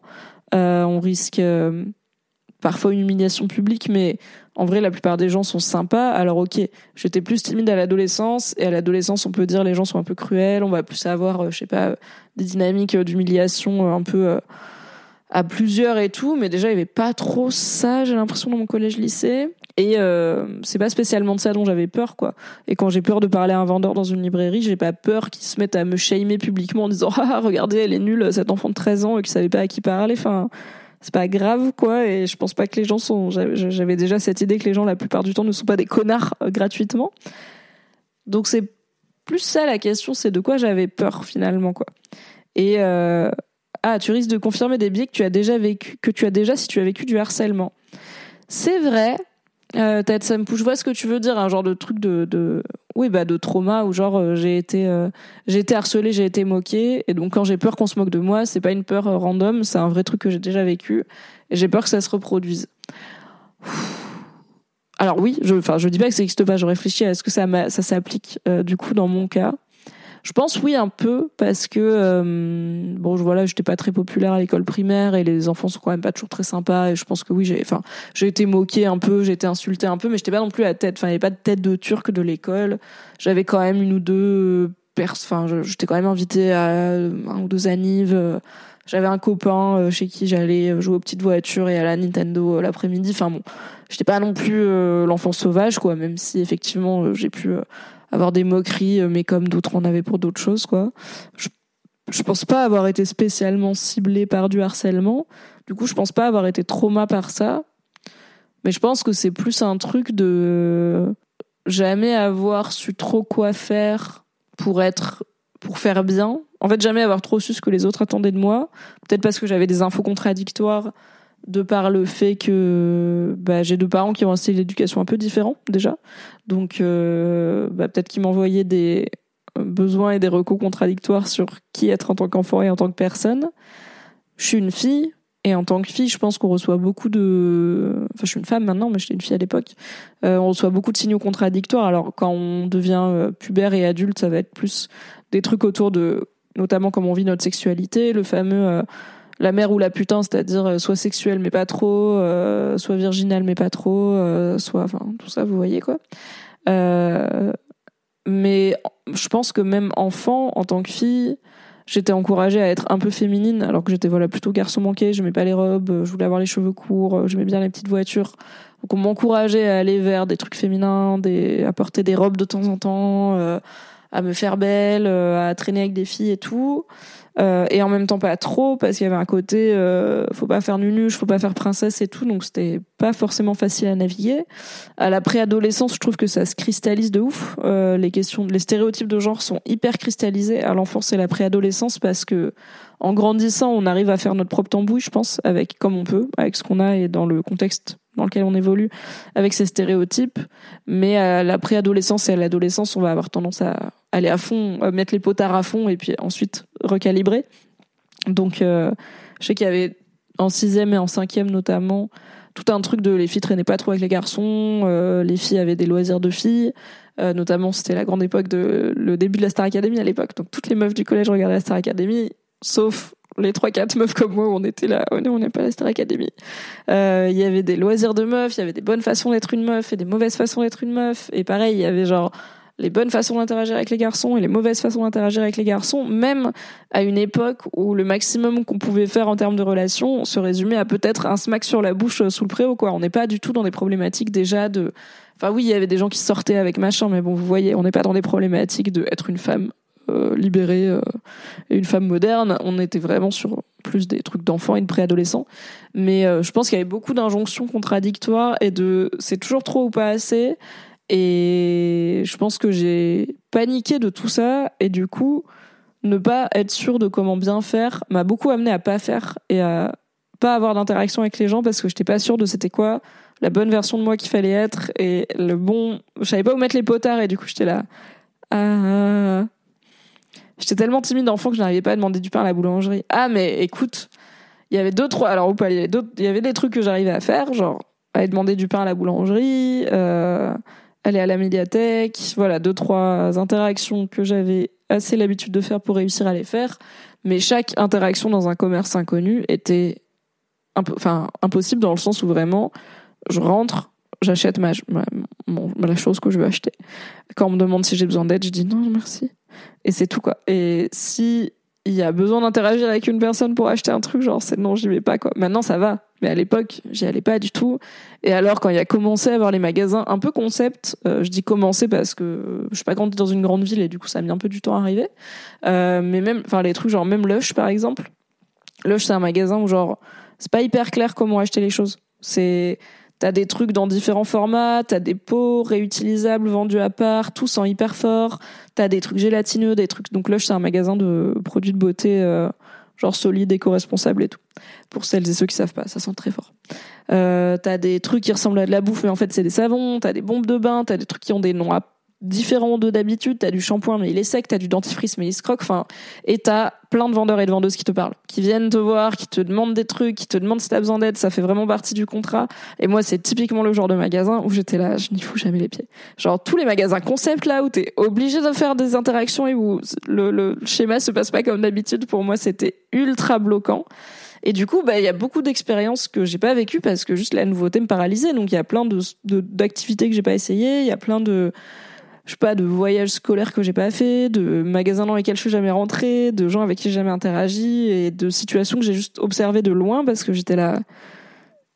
euh, on risque euh, parfois une humiliation publique, mais en vrai, la plupart des gens sont sympas. Alors, ok, j'étais plus timide à l'adolescence, et à l'adolescence, on peut dire les gens sont un peu cruels, on va plus avoir, euh, je sais pas, des dynamiques d'humiliation un peu à plusieurs et tout, mais déjà, il y avait pas trop ça, j'ai l'impression, dans mon collège-lycée. Et euh, c'est pas spécialement de ça dont j'avais peur, quoi. Et quand j'ai peur de parler à un vendeur dans une librairie, j'ai pas peur qu'il se mette à me shamer publiquement en disant ah regardez elle est nulle cette enfant de 13 ans qui savait pas à qui parler. Enfin c'est pas grave quoi. Et je pense pas que les gens sont. J'avais déjà cette idée que les gens la plupart du temps ne sont pas des connards euh, gratuitement. Donc c'est plus ça la question, c'est de quoi j'avais peur finalement quoi. Et euh, ah tu risques de confirmer des biais que tu as déjà vécu, que tu as déjà si tu as vécu du harcèlement. C'est vrai, euh, ça me je vois ce que tu veux dire, un genre de truc de, de oui bah de trauma où genre euh, j'ai été euh, j'ai été harcelée, j'ai été moquée et donc quand j'ai peur qu'on se moque de moi, c'est pas une peur euh, random, c'est un vrai truc que j'ai déjà vécu et j'ai peur que ça se reproduise. Alors oui, je enfin je dis pas que ça n'existe pas, je réfléchis à est-ce que ça ça s'applique du coup dans mon cas. Je pense oui un peu parce que euh, bon voilà j'étais pas très populaire à l'école primaire et les enfants sont quand même pas toujours très sympas et je pense que oui j'ai enfin j'ai été moquée un peu j'ai été insultée un peu mais j'étais pas non plus à tête. Enfin il y avait pas de tête de turc de l'école. J'avais quand même une ou deux enfin j'étais quand même invitée à un ou deux annives. J'avais un copain euh, chez qui j'allais jouer aux petites voitures et à la Nintendo euh, l'après-midi. Enfin bon j'étais pas non plus l'enfant sauvage quoi même si effectivement j'ai pu avoir des moqueries, euh, mais comme d'autres en avaient pour d'autres choses, quoi. Je, je pense pas avoir été spécialement ciblée par du harcèlement. Du coup, je pense pas avoir été trauma par ça. Mais je pense que c'est plus un truc de jamais avoir su trop quoi faire pour être pour faire bien. En fait, jamais avoir trop su ce que les autres attendaient de moi. Peut-être parce que j'avais des infos contradictoires de par le fait que bah, j'ai deux parents qui ont un style d'éducation un peu différent déjà. Donc euh, bah, peut-être qu'ils m'envoyaient des besoins et des recours contradictoires sur qui être en tant qu'enfant et en tant que personne. Je suis une fille, et en tant que fille, je pense qu'on reçoit beaucoup de. Enfin, je suis une femme maintenant, mais j'étais une fille à l'époque. Euh, on reçoit beaucoup de signaux contradictoires. Alors, quand on devient euh, pubère et adulte, ça va être plus des trucs autour de, notamment comment on vit notre sexualité, le fameux la mère ou la putain, c'est-à-dire soit sexuelle mais pas trop, soit virginale mais pas trop, soit, enfin, tout ça, vous voyez quoi. mais je pense que même enfant, en tant que fille, J'étais encouragée à être un peu féminine, alors que j'étais voilà plutôt garçon manqué. Je mets pas les robes, euh, je voulais avoir les cheveux courts, euh, j'aimais bien les petites voitures. Donc on m'encourageait à aller vers des trucs féminins, à porter des robes de temps en temps, euh, à me faire belle, à traîner avec des filles et tout. Euh, et en même temps pas trop parce qu'il y avait un côté euh, faut pas faire nunuche, faut pas faire princesse et tout, donc c'était pas forcément facile à naviguer. À la préadolescence, je trouve que ça se cristallise de ouf. Euh, les questions, les stéréotypes de genre sont hyper cristallisés à l'enfance et la préadolescence parce que en grandissant, on arrive à faire notre propre tambouille, je pense, avec comme on peut, avec ce qu'on a et dans le contexte dans lequel on évolue, avec ces stéréotypes. Mais à la préadolescence et à l'adolescence, on va avoir tendance à aller à fond, mettre les potards à fond et puis ensuite recalibrer. Donc, euh, je sais qu'il y avait en sixième et en cinquième notamment tout un truc de les filles traînaient pas trop avec les garçons, euh, les filles avaient des loisirs de filles. Euh, notamment, c'était la grande époque de le début de la Star Academy à l'époque. Donc toutes les meufs du collège regardaient la Star Academy, sauf les trois quatre meufs comme moi on était là oh on n'est pas la Star Academy il y avait des loisirs de meufs il y avait des bonnes façons d'être une meuf et des mauvaises façons d'être une meuf et pareil il y avait genre les bonnes façons d'interagir avec les garçons et les mauvaises façons d'interagir avec les garçons, même à une époque où le maximum qu'on pouvait faire en termes de relations se résumait à peut-être un smack sur la bouche euh, sous le préau, quoi. On n'est pas du tout dans des problématiques déjà de, enfin oui, il y avait des gens qui sortaient avec machin, mais bon, vous voyez, on n'est pas dans des problématiques de être une femme euh, libérée euh, et une femme moderne. On était vraiment sur plus des trucs d'enfants et de préadolescents. Mais je pense qu'il y avait beaucoup d'injonctions contradictoires et de c'est toujours trop ou pas assez. Et je pense que j'ai paniqué de tout ça et du coup, ne pas être sûr de comment bien faire m'a beaucoup amené à pas faire et à pas avoir d'interaction avec les gens parce que j'étais pas sûre de c'était quoi la bonne version de moi qu'il fallait être et le bon. Je savais pas où mettre les potards et du coup j'étais là. Ah. J'étais tellement timide d'enfant que je n'arrivais pas à demander du pain à la boulangerie. Ah mais écoute, il y avait deux trois alors ou pas il y avait il y avait des trucs que j'arrivais à faire genre aller demander du pain à la boulangerie. Euh, aller à la médiathèque, voilà, deux, trois interactions que j'avais assez l'habitude de faire pour réussir à les faire. Mais chaque interaction dans un commerce inconnu était impossible dans le sens où vraiment, je rentre, j'achète ma, la chose que je veux acheter. Quand on me demande si j'ai besoin d'aide, je dis non, merci. Et c'est tout, quoi. Et si il y a besoin d'interagir avec une personne pour acheter un truc, genre c'est non, j'y vais pas quoi. Maintenant ça va, mais à l'époque j'y allais pas du tout. Et alors quand il y a commencé à avoir les magasins un peu concept, euh, je dis commencer parce que je suis pas grandi dans une grande ville et du coup ça a mis un peu du temps à arriver. Euh, mais même, enfin les trucs genre même Lush par exemple. Lush c'est un magasin où genre c'est pas hyper clair comment acheter les choses. C'est T'as des trucs dans différents formats, t'as des pots réutilisables vendus à part, tous en hyper fort. T'as des trucs gélatineux, des trucs. Donc Lush, c'est un magasin de produits de beauté euh, genre solide, éco-responsable et tout. Pour celles et ceux qui savent pas, ça sent très fort. Euh, t'as des trucs qui ressemblent à de la bouffe, mais en fait c'est des savons. T'as des bombes de bain, t'as des trucs qui ont des noms à différent de d'habitude. T'as du shampoing, mais il est sec. T'as du dentifrice, mais il se croque. Enfin, et t'as plein de vendeurs et de vendeuses qui te parlent, qui viennent te voir, qui te demandent des trucs, qui te demandent si t'as besoin d'aide. Ça fait vraiment partie du contrat. Et moi, c'est typiquement le genre de magasin où j'étais là, je n'y fous jamais les pieds. Genre tous les magasins concept là où t'es obligé de faire des interactions et où le, le schéma se passe pas comme d'habitude. Pour moi, c'était ultra bloquant. Et du coup, bah, il y a beaucoup d'expériences que j'ai pas vécues parce que juste la nouveauté me paralysait. Donc, il y a plein de, d'activités que j'ai pas essayées. Il y a plein de, je sais pas, de voyages scolaires que j'ai pas fait, de magasins dans lesquels je suis jamais rentrée, de gens avec qui j'ai jamais interagi et de situations que j'ai juste observées de loin parce que j'étais là.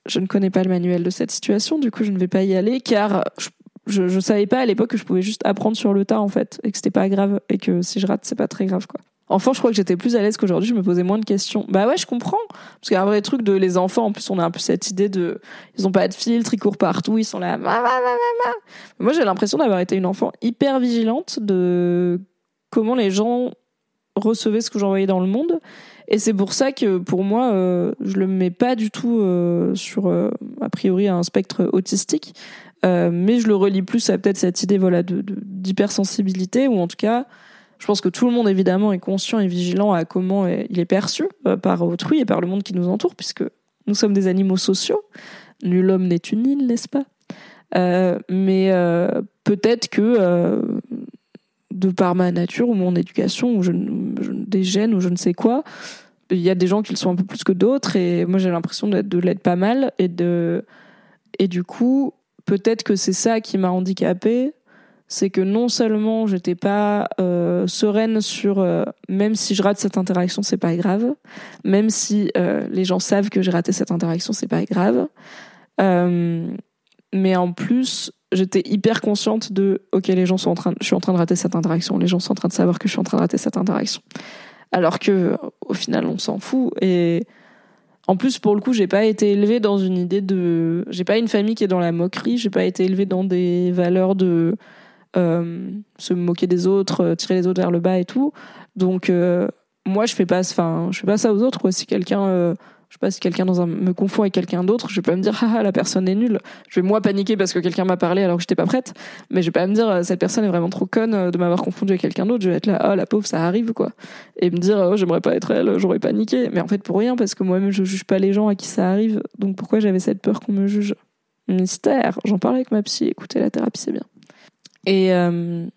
Je ne connais pas le manuel de cette situation, du coup je ne vais pas y aller car je, je, savais pas à l'époque que je pouvais juste apprendre sur le tas en fait et que c'était pas grave et que si je rate c'est pas très grave quoi. Enfant, je crois que j'étais plus à l'aise qu'aujourd'hui, je me posais moins de questions. Bah ouais, je comprends. Parce qu'il y a un vrai truc de les enfants, en plus, on a un peu cette idée de, ils ont pas de filtre, ils courent partout, ils sont là, Moi, j'ai l'impression d'avoir été une enfant hyper vigilante de comment les gens recevaient ce que j'envoyais dans le monde. Et c'est pour ça que, pour moi, euh, je le mets pas du tout euh, sur, euh, a priori, un spectre autistique. mais je le relie plus à peut-être cette idée, voilà, de, d'hypersensibilité, ou en tout cas, Je pense que tout le monde évidemment est conscient et vigilant à comment il est perçu euh, par autrui et par le monde qui nous entoure, puisque nous sommes des animaux sociaux. Nul homme n'est une île, n'est-ce pas? Euh, Mais euh, peut-être que de par ma nature ou mon éducation ou je, des gènes ou je ne sais quoi, il y a des gens qui le sont un peu plus que d'autres et moi j'ai l'impression de l'être pas mal et et du coup peut-être que c'est ça qui m'a handicapée c'est que non seulement j'étais pas euh, sereine sur euh, même si je rate cette interaction c'est pas grave même si euh, les gens savent que j'ai raté cette interaction c'est pas grave mais en plus j'étais hyper consciente de ok les gens sont en train je suis en train de rater cette interaction les gens sont en train de savoir que je suis en train de rater cette interaction. Alors que au final on s'en fout. Et en plus pour le coup j'ai pas été élevée dans une idée de j'ai pas une famille qui est dans la moquerie j'ai pas été élevée dans des valeurs de euh, se moquer des autres euh, tirer les autres vers le bas et tout donc euh, moi je fais pas enfin je fais pas ça aux autres si quelqu'un je sais pas si quelqu'un dans un me confond avec quelqu'un d'autre, je vais pas me dire ah, la personne est nulle. Je vais moi paniquer parce que quelqu'un m'a parlé alors que j'étais pas prête, mais je vais pas me dire euh, cette personne est vraiment trop conne euh, de m'avoir confondu avec quelqu'un d'autre. Je vais être là ah la pauvre ça arrive quoi et me dire oh j'aimerais pas être elle, j'aurais paniqué. Mais en fait pour rien parce que moi-même je juge pas les gens à qui ça arrive. Donc pourquoi j'avais cette peur qu'on me juge? Mystère. J'en parlais avec ma psy. Écoutez la thérapie c'est bien. Et euh,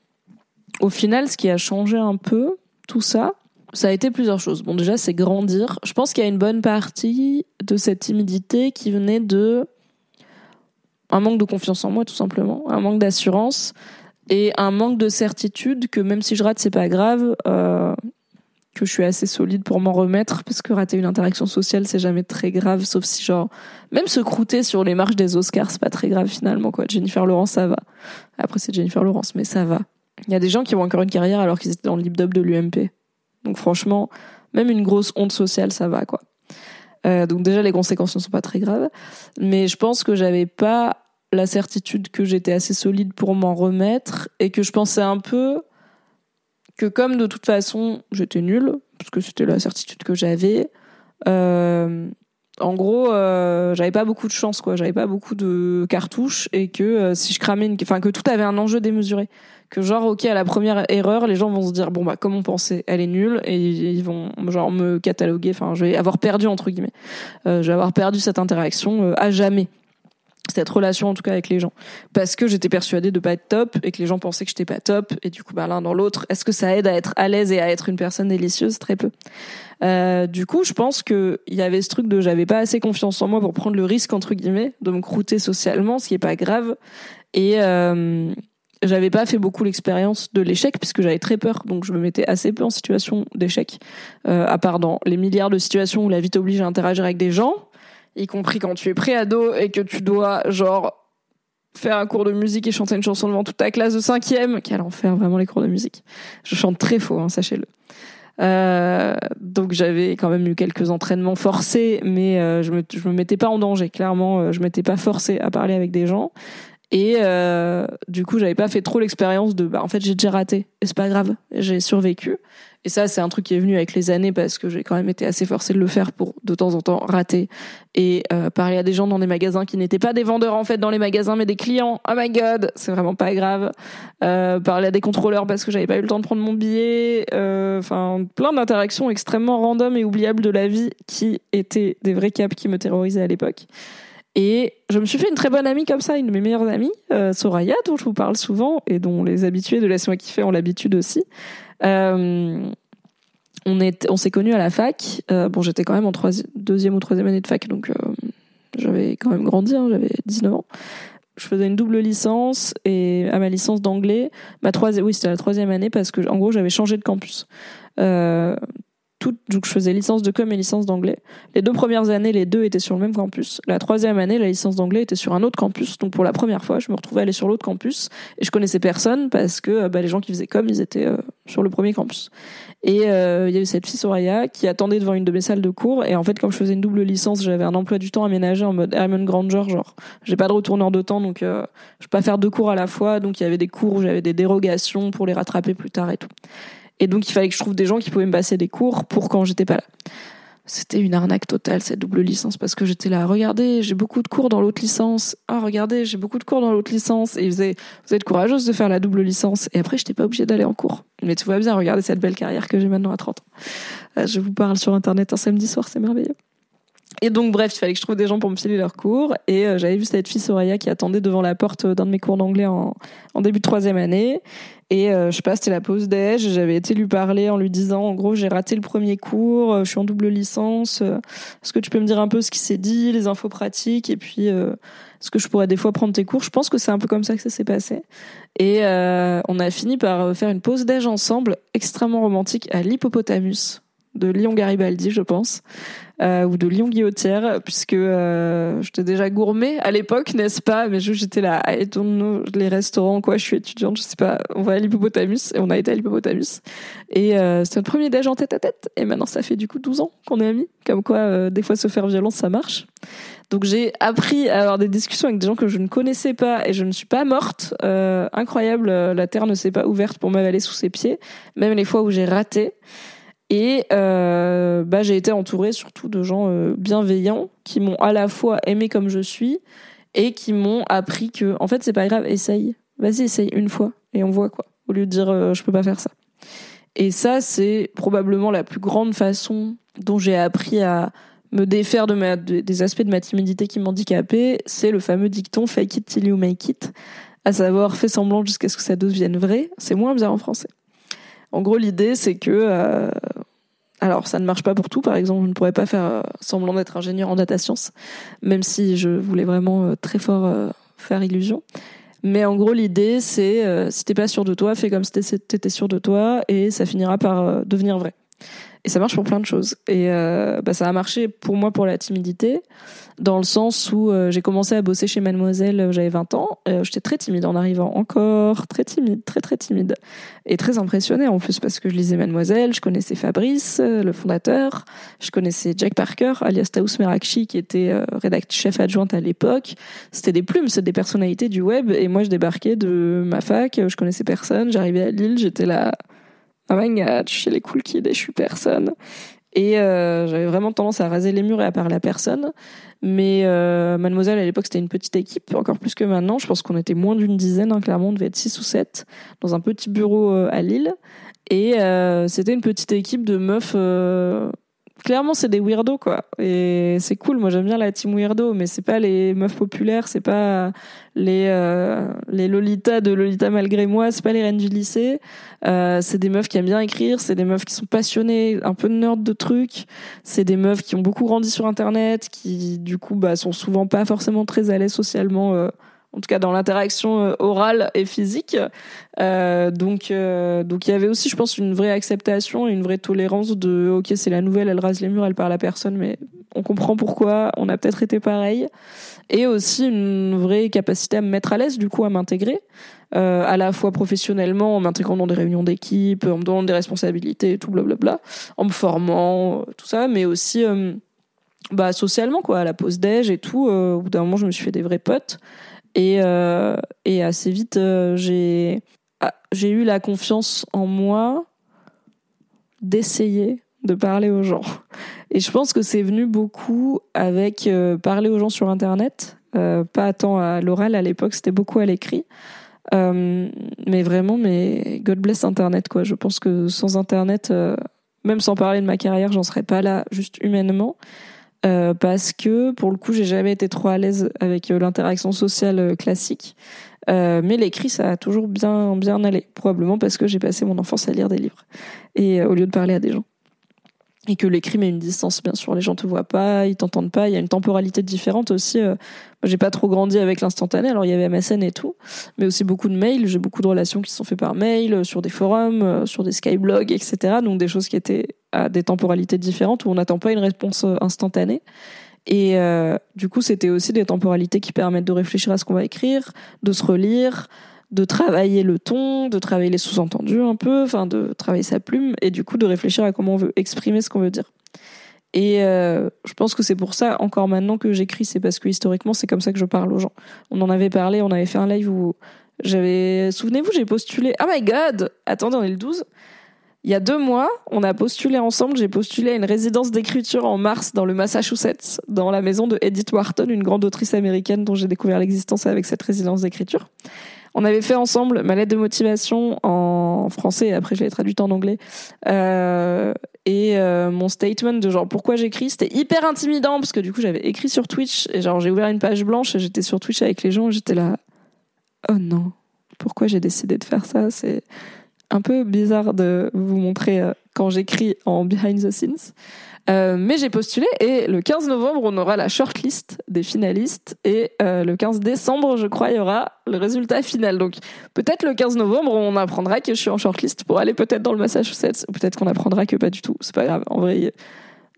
au final ce qui a changé un peu tout ça, ça a été plusieurs choses. Bon, déjà, c'est grandir. Je pense qu'il y a une bonne partie de cette timidité qui venait de un manque de confiance en moi, tout simplement, un manque d'assurance et un manque de certitude que même si je rate, c'est pas grave, euh, que je suis assez solide pour m'en remettre, parce que rater une interaction sociale, c'est jamais très grave, sauf si genre, même se croûter sur les marches des Oscars, c'est pas très grave finalement, quoi. Jennifer Lawrence, ça va. Après, c'est Jennifer Lawrence, mais ça va. Il y a des gens qui ont encore une carrière alors qu'ils étaient dans le lip-dub de l'UMP. Donc franchement, même une grosse honte sociale, ça va quoi. Euh, donc déjà les conséquences ne sont pas très graves, mais je pense que j'avais pas la certitude que j'étais assez solide pour m'en remettre et que je pensais un peu que comme de toute façon j'étais nulle parce que c'était la certitude que j'avais. Euh, en gros, euh, j'avais pas beaucoup de chance, quoi. J'avais pas beaucoup de cartouches et que euh, si je cramais, une... enfin que tout avait un enjeu démesuré que genre ok à la première erreur les gens vont se dire bon bah comme on pensait elle est nulle et ils vont genre me cataloguer enfin je vais avoir perdu entre guillemets euh, je vais avoir perdu cette interaction euh, à jamais cette relation en tout cas avec les gens. Parce que j'étais persuadée de pas être top et que les gens pensaient que j'étais pas top. Et du coup bah l'un dans l'autre est-ce que ça aide à être à l'aise et à être une personne délicieuse? Très peu. Euh, du coup je pense que il y avait ce truc de j'avais pas assez confiance en moi pour prendre le risque entre guillemets de me croûter socialement ce qui est pas grave. Et euh, j'avais pas fait beaucoup l'expérience de l'échec puisque j'avais très peur, donc je me mettais assez peu en situation d'échec, euh, à part dans les milliards de situations où la vie t'oblige à interagir avec des gens, y compris quand tu es pré-ado et que tu dois genre faire un cours de musique et chanter une chanson devant toute ta classe de cinquième. Quel enfer, vraiment les cours de musique. Je chante très faux, hein, sachez-le. Euh, donc j'avais quand même eu quelques entraînements forcés, mais euh, je me je me mettais pas en danger. Clairement, euh, je m'étais pas forcée à parler avec des gens. Et euh, du coup, j'avais pas fait trop l'expérience de, bah, en fait, j'ai déjà raté. Et c'est pas grave, j'ai survécu. Et ça, c'est un truc qui est venu avec les années parce que j'ai quand même été assez forcée de le faire pour de temps en temps rater et euh, parler à des gens dans des magasins qui n'étaient pas des vendeurs en fait dans les magasins mais des clients. Oh my god, c'est vraiment pas grave. Euh, parler à des contrôleurs parce que j'avais pas eu le temps de prendre mon billet. Euh, enfin, plein d'interactions extrêmement random et oubliables de la vie qui étaient des vrais caps qui me terrorisaient à l'époque. Et je me suis fait une très bonne amie comme ça, une de mes meilleures amies, euh, Soraya, dont je vous parle souvent et dont les habitués de Laisse-moi kiffer ont l'habitude aussi. Euh, on est, on s'est connus à la fac. Euh, bon, j'étais quand même en deuxième ou troisième année de fac, donc euh, j'avais quand même grandi, hein, j'avais 19 ans. Je faisais une double licence et à ma licence d'anglais, ma troisième, oui, c'était la troisième année parce que en gros j'avais changé de campus. Euh, donc je faisais licence de com et licence d'anglais. Les deux premières années, les deux étaient sur le même campus. La troisième année, la licence d'anglais était sur un autre campus. Donc pour la première fois, je me retrouvais à aller sur l'autre campus et je connaissais personne parce que euh, bah, les gens qui faisaient com, ils étaient euh, sur le premier campus. Et euh, il y a eu cette fille Soraya qui attendait devant une de mes salles de cours et en fait, comme je faisais une double licence, j'avais un emploi du temps aménagé en mode Hermione Granger, genre j'ai pas de retourneur de temps, donc je peux pas faire deux cours à la fois. Donc il y avait des cours où j'avais des dérogations pour les rattraper plus tard et tout. Et donc, il fallait que je trouve des gens qui pouvaient me passer des cours pour quand j'étais pas là. c'était une arnaque totale cette double licence parce que j'étais là, regardez, j'ai beaucoup de cours dans l'autre licence. Ah, regardez, j'ai beaucoup de cours dans l'autre licence. Et ils faisaient, vous êtes courageuse de faire la double licence. Et après, j'étais pas obligée d'aller en cours. Mais tu vois bien, regardez cette belle carrière que j'ai maintenant à 30 ans. Euh, je vous parle sur internet un samedi soir, c'est merveilleux. Et donc, bref, il fallait que je trouve des gens pour me filer leurs cours. Et euh, j'avais vu cette fille Soraya qui attendait devant la porte d'un de mes cours d'anglais en, début de troisième année. Et euh, je sais pas, c'était la pause déj. J'avais été lui parler en lui disant, en gros, j'ai raté le premier cours, euh, je suis en double licence. euh, Est-ce que tu peux me dire un peu ce qui s'est dit, les infos pratiques, et puis euh, est-ce que je pourrais des fois prendre tes cours? Je pense que c'est un peu comme ça que ça s'est passé. Et euh, on a fini par faire une pause déj ensemble, extrêmement romantique, à l'hippopotamus de Lyon Garibaldi, je pense, euh, ou de Lyon Guillotière, puisque euh, j'étais déjà gourmet à l'époque, n'est-ce pas? Mais j'étais là, I don't know, les restaurants, quoi, je suis étudiante, je sais pas, on va à l'hippopotamus, et on a été à l'hippopotamus. Et euh, c'était le premier déj en tête à tête, et maintenant ça fait du coup 12 ans qu'on est amis, comme quoi euh, des fois se faire violence, ça marche. Donc j'ai appris à avoir des discussions avec des gens que je ne connaissais pas et je ne suis pas morte. Euh, incroyable, euh, la terre ne s'est pas ouverte pour m'avaler sous ses pieds, même les fois où j'ai raté. Et euh, bah, j'ai été entourée surtout de gens euh, bienveillants qui m'ont à la fois aimé comme je suis et qui m'ont appris que, en fait, c'est pas grave, essaye. Vas-y, essaye une fois et on voit quoi. Au lieu de dire euh, je peux pas faire ça. Et ça, c'est probablement la plus grande façon dont j'ai appris à me défaire de des aspects de ma timidité qui m'handicapaient. C'est le fameux dicton fake it till you make it. À savoir, fais semblant jusqu'à ce que ça devienne vrai. C'est moins bien en français. En gros, l'idée, c'est que. euh, alors, ça ne marche pas pour tout. Par exemple, je ne pourrais pas faire euh, semblant d'être ingénieur en data science, même si je voulais vraiment euh, très fort faire illusion. Mais en gros, l'idée, c'est si t'es pas sûr de toi, fais comme si t'étais- sûr de toi et ça finira par devenir vrai. Et ça marche pour plein de choses. Et euh, bah, ça a marché pour moi pour la timidité, dans le sens où euh, j'ai commencé à bosser chez Mademoiselle, euh, j'avais 20 ans. Euh, J'étais très timide en arrivant, encore très timide, très très timide. Et très impressionnée en plus parce que je lisais Mademoiselle, je connaissais Fabrice, euh, le fondateur, je connaissais Jack Parker, alias Taous Merakchi, qui était euh, rédactrice chef adjointe à l'époque. C'était des plumes, c'est des personnalités du web. Et moi, je débarquais de ma fac, je connaissais personne, j'arrivais à Lille, j'étais là, oh my god, je suis les cool kids et je suis personne. Et euh, j'avais vraiment tendance à raser les murs et à parler à personne. Mais euh, Mademoiselle, à l'époque, c'était une petite équipe, encore plus que maintenant. Je pense qu'on était moins d'une dizaine, hein, clairement, on devait être six ou sept, dans un petit bureau euh, à Lille. Et c'était une petite équipe de meufs. Clairement, c'est des weirdos, quoi. Et c'est cool. Moi, j'aime bien la team weirdo, mais c'est pas les meufs populaires, c'est pas les euh, les Lolita de Lolita malgré moi, c'est pas les reines du lycée. Euh, c'est des meufs qui aiment bien écrire, c'est des meufs qui sont passionnées, un peu nerd de trucs. C'est des meufs qui ont beaucoup grandi sur Internet, qui du coup bah sont souvent pas forcément très à l'aise socialement. euh, en tout cas dans l'interaction euh, orale et physique. Euh, donc, euh, donc il y avait aussi, je pense, une vraie acceptation et une vraie tolérance de, ok, c'est la nouvelle, elle rase les murs, elle parle à personne, mais on comprend pourquoi, on a peut-être été pareil. Et aussi une vraie capacité à me mettre à l'aise, du coup, à m'intégrer, euh, à la fois professionnellement, en m'intégrant dans des réunions d'équipe, en me donnant des responsabilités, tout blablabla, en me formant, euh, tout ça, mais aussi euh, bah, socialement, quoi, à la pause déj et tout. au bout d'un moment, je me suis fait des vrais potes. Et, euh, et assez vite, euh, j'ai ah, j'ai eu la confiance en moi d'essayer de parler aux gens. Et je pense que c'est venu beaucoup avec euh, parler aux gens sur Internet, pas tant à l'oral à l'époque, c'était beaucoup à l'écrit. Mais vraiment, mais God bless Internet, quoi. Je pense que sans Internet, même sans parler de ma carrière, j'en serais pas là, juste humainement. Euh, parce que pour le coup, j'ai jamais été trop à l'aise avec euh, l'interaction sociale euh, classique. Euh, mais l'écrit, ça a toujours bien bien allé. Probablement parce que j'ai passé mon enfance à lire des livres et au lieu de parler à des gens. Et que l'écrit met une distance, bien sûr. Les gens te voient pas, ils t'entendent pas. Il y a une temporalité différente aussi. euh, j'ai pas trop grandi avec l'instantané. Alors il y avait MSN et tout, mais aussi beaucoup de mails. J'ai beaucoup de relations qui se sont faites par mail, euh, sur des forums, euh, sur des skyblogs, etc. Donc des choses qui étaient à des temporalités différentes où on n'attend pas une réponse instantanée. Et du coup, c'était aussi des temporalités qui permettent de réfléchir à ce qu'on va écrire, de se relire, de travailler le ton, de travailler les sous-entendus un peu, enfin de travailler sa plume, et du coup de réfléchir à comment on veut exprimer ce qu'on veut dire. Et euh, je pense que c'est pour ça, encore maintenant que j'écris, c'est parce que historiquement, c'est comme ça que je parle aux gens. On en avait parlé, on avait fait un live où j'avais... Souvenez-vous, j'ai postulé... Oh my god Attendez, on est le 12 Il y a deux mois, on a postulé ensemble. J'ai postulé à une résidence d'écriture en mars dans le Massachusetts, dans la maison de Edith Wharton, une grande autrice américaine dont j'ai découvert l'existence avec cette résidence d'écriture. On avait fait ensemble ma lettre de motivation en français, et après je l'ai traduite en anglais, euh, et euh, mon statement de genre pourquoi j'écris. C'était hyper intimidant parce que du coup j'avais écrit sur Twitch et genre j'ai ouvert une page blanche et j'étais sur Twitch avec les gens et j'étais là, oh non, pourquoi j'ai décidé de faire ça? C'est un peu bizarre de vous montrer euh, quand j'écris en behind the scenes. Euh, mais j'ai postulé et le 15 novembre, on aura la shortlist des finalistes et euh, le 15 décembre, je crois, il y aura le résultat final. Donc peut-être le 15 novembre, on apprendra que je suis en shortlist pour aller peut-être dans le Massachusetts ou peut-être qu'on apprendra que pas du tout. C'est pas grave. En vrai,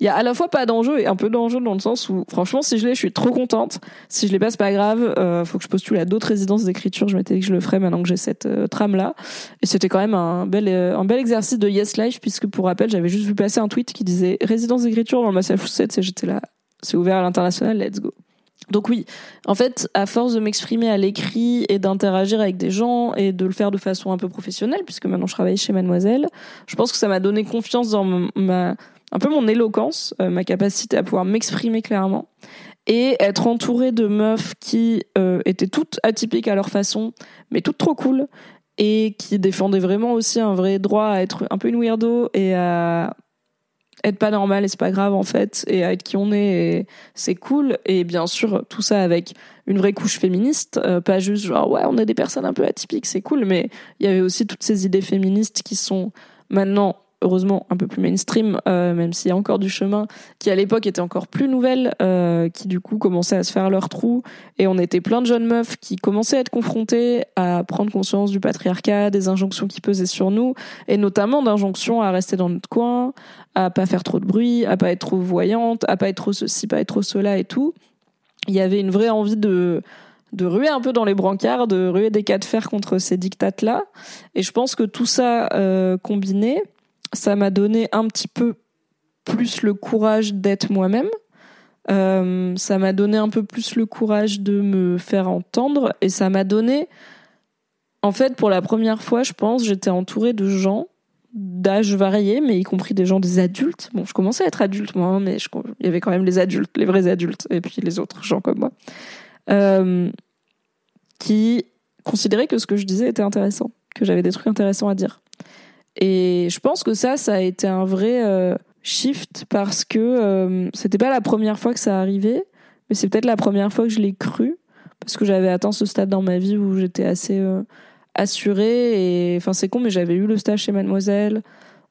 il y a à la fois pas d'enjeu et un peu d'enjeu dans le sens où, franchement, si je l'ai, je suis trop contente. Si je l'ai pas, c'est pas grave. Euh, faut que je postule à d'autres résidences d'écriture. Je m'étais dit que je le ferais maintenant que j'ai cette euh, trame là. Et c'était quand même un bel, euh, un bel exercice de Yes Life puisque pour rappel, j'avais juste vu passer un tweet qui disait résidence d'écriture dans le Massachusetts et j'étais là. C'est ouvert à l'international, let's go. Donc oui, en fait, à force de m'exprimer à l'écrit et d'interagir avec des gens et de le faire de façon un peu professionnelle, puisque maintenant je travaille chez Mademoiselle, je pense que ça m'a donné confiance dans ma, un peu mon éloquence, euh, ma capacité à pouvoir m'exprimer clairement et être entourée de meufs qui euh, étaient toutes atypiques à leur façon, mais toutes trop cool et qui défendaient vraiment aussi un vrai droit à être un peu une weirdo et à être pas normal et c'est pas grave en fait et à être qui on est c'est cool. Et bien sûr tout ça avec une vraie couche féministe euh, pas juste genre ouais on est des personnes un peu atypiques c'est cool mais il y avait aussi toutes ces idées féministes qui sont maintenant heureusement un peu plus mainstream, euh, même s'il y a encore du chemin, qui à l'époque était encore plus nouvelle, euh, qui du coup commençaient à se faire leur trou, et on était plein de jeunes meufs qui commençaient à être confrontées à prendre conscience du patriarcat, des injonctions qui pesaient sur nous, et notamment d'injonctions à rester dans notre coin, à pas faire trop de bruit, à pas être trop voyante, à pas être trop ceci, pas être trop cela et tout. Il y avait une vraie envie de de ruer un peu dans les brancards, de ruer des cas de fer contre ces dictates-là. Et je pense que tout ça euh, combiné, ça m'a donné un petit peu plus le courage d'être moi-même. Euh, ça m'a donné un peu plus le courage de me faire entendre et ça m'a donné, en fait, pour la première fois, je pense, j'étais entourée de gens d'âge variés, mais y compris des gens, des adultes. Bon, je commençais à être adulte, moi, hein, mais il y avait quand même les adultes, les vrais adultes, et puis les autres gens comme moi, euh, qui considéraient que ce que je disais était intéressant, que j'avais des trucs intéressants à dire. Et je pense que ça, ça a été un vrai euh, shift parce que euh, c'était pas la première fois que ça arrivait, mais c'est peut-être la première fois que je l'ai cru parce que j'avais atteint ce stade dans ma vie où j'étais assez euh, assurée et enfin c'est con mais j'avais eu le stage chez Mademoiselle.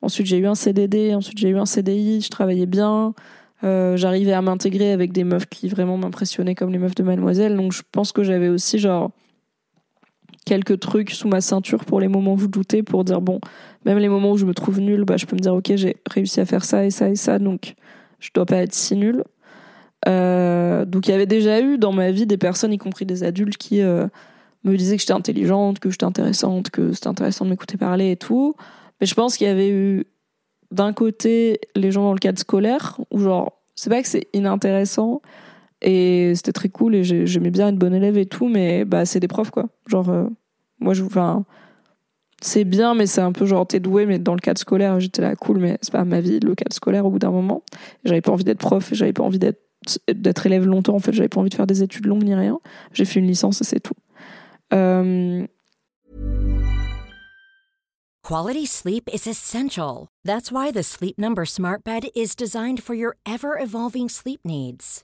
Ensuite j'ai eu un CDD, ensuite j'ai eu un CDI, je travaillais bien. j'arrivais à m'intégrer avec des meufs qui vraiment m'impressionnaient comme les meufs de Mademoiselle donc je pense que j'avais aussi genre quelques trucs sous ma ceinture pour les moments où je doutais, pour dire bon, même les moments où je me trouve nulle, bah, je peux me dire ok, j'ai réussi à faire ça et ça et ça, donc je dois pas être si nulle. Euh, donc il y avait déjà eu dans ma vie des personnes, y compris des adultes, qui euh, me disaient que j'étais intelligente, que j'étais intéressante, que c'était intéressant de m'écouter parler et tout. Mais je pense qu'il y avait eu d'un côté les gens dans le cadre scolaire, où genre, c'est pas que c'est inintéressant, et c'était très cool et j'aimais bien être bonne élève et tout, mais bah, c'est des profs, quoi. Genre, euh, moi, je. Enfin, c'est bien, mais c'est un peu genre, t'es doué, mais dans le cadre scolaire, j'étais là, cool, mais c'est pas ma vie, le cadre scolaire, au bout d'un moment. J'avais pas envie d'être prof, j'avais pas envie d'être d'être élève longtemps, en fait, j'avais pas envie de faire des études longues ni rien. J'ai fait une licence et c'est tout. Euh... Quality sleep is essential. That's why the Sleep Number Smart Bed is designed for your ever-evolving sleep needs.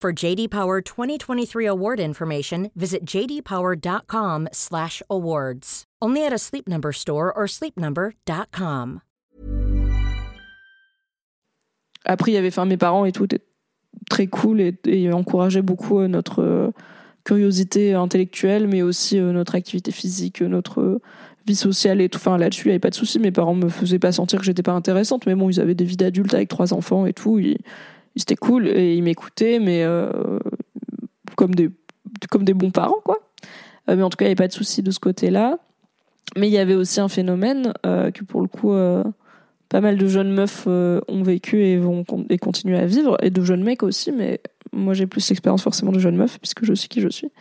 For JD Power 2023 award information, visit jdpower.com/awards. Only at a Sleep Number store or sleepnumber.com. Après, il y avait, enfin, mes parents et tout très cool et, et beaucoup euh, notre euh, curiosité intellectuelle, mais aussi euh, notre activité physique, notre vie sociale et tout. Enfin, là-dessus, il n'y avait pas de souci. Mes parents me faisaient pas sentir que j'étais pas intéressante, mais bon, ils avaient des vies d'adultes avec trois enfants et tout. C'était cool et ils m'écoutaient, mais euh, comme des comme des bons parents, quoi. Euh, mais en tout cas, il n'y avait pas de souci de ce côté-là. Mais il y avait aussi un phénomène euh, que pour le coup, pas mal de jeunes meufs ont vécu et vont et continuer à vivre, et de jeunes mecs aussi. Mais moi, j'ai plus l'expérience forcément de jeunes meufs puisque je sais qui je suis.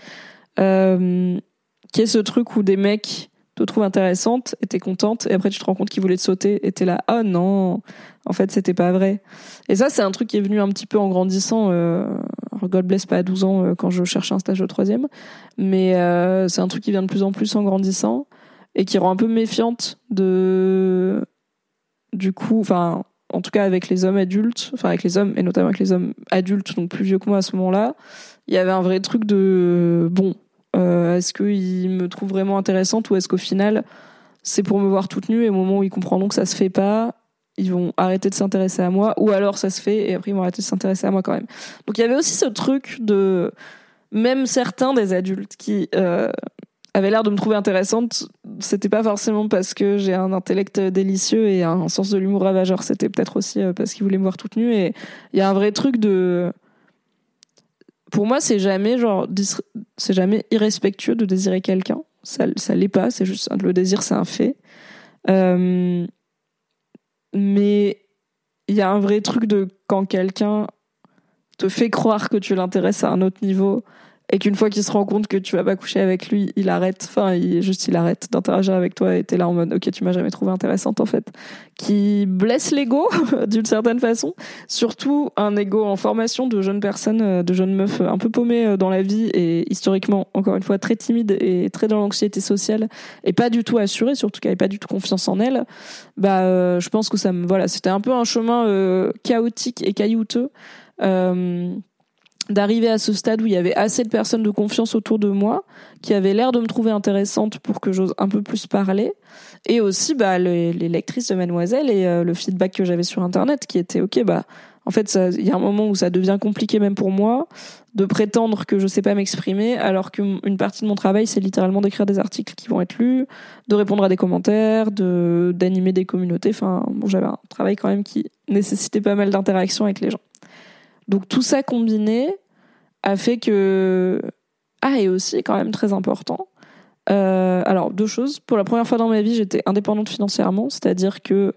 Qui est ce truc où des mecs te trouvent intéressante et t'es contente et après tu te rends compte qu'ils voulaient te sauter et t'es là oh non en fait c'était pas vrai. Et ça c'est un truc qui est venu un petit peu en grandissant euh, God bless pas à 12 ans euh, quand je cherchais un stage de troisième. Mais euh, c'est un truc qui vient de plus en plus en grandissant et qui rend un peu méfiante de du coup enfin en tout cas avec les hommes adultes enfin avec les hommes et notamment avec les hommes adultes donc plus vieux que moi à ce moment-là il y avait un vrai truc de bon euh, est-ce qu'ils me trouvent vraiment intéressante ou est-ce qu'au final c'est pour me voir toute nue et au moment où ils comprendront que ça se fait pas ils vont arrêter de s'intéresser à moi ou alors ça se fait et après ils vont arrêter de s'intéresser à moi quand même donc il y avait aussi ce truc de même certains des adultes qui euh, avaient l'air de me trouver intéressante c'était pas forcément parce que j'ai un intellect délicieux et un sens de l'humour ravageur c'était peut-être aussi euh, parce qu'ils voulaient me voir toute nue et il y a un vrai truc de pour moi, c'est jamais genre, c'est jamais irrespectueux de désirer quelqu'un. Ça, ça l'est pas. C'est juste le désir, c'est un fait. Euh, mais il y a un vrai truc de quand quelqu'un te fait croire que tu l'intéresses à un autre niveau et qu'une fois qu'il se rend compte que tu vas pas coucher avec lui, il arrête. Enfin, il, juste il arrête d'interagir avec toi et t'es là en mode, ok, tu m'as jamais trouvé intéressante en fait, qui blesse l'ego d'une certaine façon surtout un ego en formation de jeunes personnes, euh, de jeunes meufs un peu paumées euh, dans la vie et historiquement, encore une fois, très timides et très dans l'anxiété sociale et pas du tout assurées, surtout qu'elle n'avait pas du tout confiance en elle. Bah, euh, je pense que ça me, voilà, c'était un peu un chemin euh, chaotique et caillouteux. Euh, d'arriver à ce stade où il y avait assez de personnes de confiance autour de moi qui avaient l'air de me trouver intéressante pour que j'ose un peu plus parler. Et aussi bah les, lectrices de Mademoiselle et euh, le feedback que j'avais sur internet qui était ok bah en fait il y a un moment où ça devient compliqué même pour moi de prétendre que je sais pas m'exprimer alors qu'une partie de mon travail c'est littéralement d'écrire des articles qui vont être lus de répondre à des commentaires de d'animer des communautés. Enfin bon j'avais un travail quand même qui nécessitait pas mal d'interaction avec les gens donc tout ça combiné a fait que ah et aussi quand même très important euh, alors deux choses. Pour la première fois dans ma vie j'étais indépendante financièrement c'est-à-dire que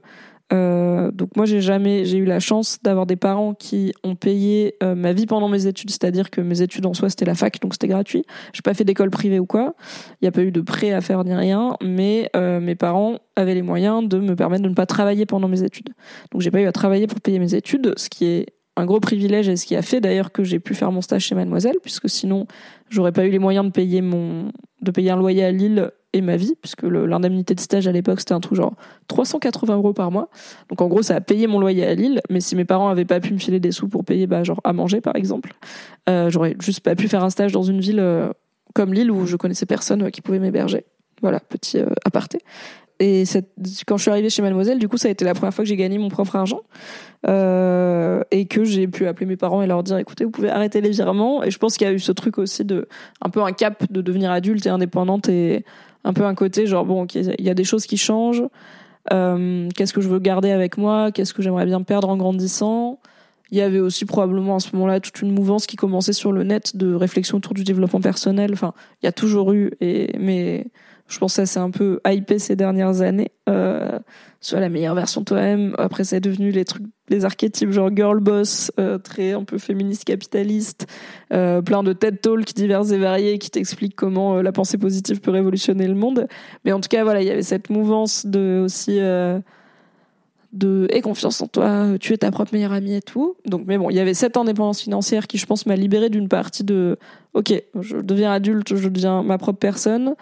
euh, donc moi j'ai jamais j'ai eu la chance d'avoir des parents qui ont payé euh, ma vie pendant mes études c'est-à-dire que mes études en soi c'était la fac donc c'était gratuit. J'ai pas fait d'école privée ou quoi. Il y a pas eu de prêt à faire ni rien mais mes parents avaient les moyens de me permettre de ne pas travailler pendant mes études. Donc j'ai pas eu à travailler pour payer mes études ce qui est un gros privilège et ce qui a fait d'ailleurs que j'ai pu faire mon stage chez Mademoiselle puisque sinon j'aurais pas eu les moyens de payer mon de payer un loyer à Lille et ma vie puisque l'indemnité de stage à l'époque c'était un truc genre 380 euros par mois. Donc en gros ça a payé mon loyer à Lille mais si mes parents avaient pas pu me filer des sous pour payer bah genre à manger par exemple euh, j'aurais juste pas pu faire un stage dans une ville euh, comme Lille où je connaissais personne euh, qui pouvait m'héberger. Voilà petit euh, aparté et quand je suis arrivée chez Mademoiselle, du coup, ça a été la première fois que j'ai gagné mon propre argent euh, et que j'ai pu appeler mes parents et leur dire, écoutez, vous pouvez arrêter les virements. Et je pense qu'il y a eu ce truc aussi de un peu un cap de devenir adulte et indépendante et un peu un côté genre bon, il y a des choses qui changent. Euh, Qu'est-ce que je veux garder avec moi? Qu'est-ce que j'aimerais bien perdre en grandissant? Il y avait aussi probablement à ce moment-là toute une mouvance qui commençait sur le net de réflexion autour du développement personnel. Enfin, il y a toujours eu, et, mais je pense que ça s'est un peu hypé ces dernières années. Euh, soit la meilleure version toi-même. Après, c'est devenu les trucs, les archétypes genre girl boss, euh, très un peu féministe capitaliste, euh, plein de TED Talks divers et variés qui t'expliquent comment la pensée positive peut révolutionner le monde. Mais en tout cas, voilà, il y avait cette mouvance de aussi de aie confiance en toi, tu es ta propre meilleure amie et tout. Donc, mais bon, il y avait cette indépendance financière qui, je pense, m'a libérée d'une partie de, ok, je deviens adulte, je deviens ma propre personne.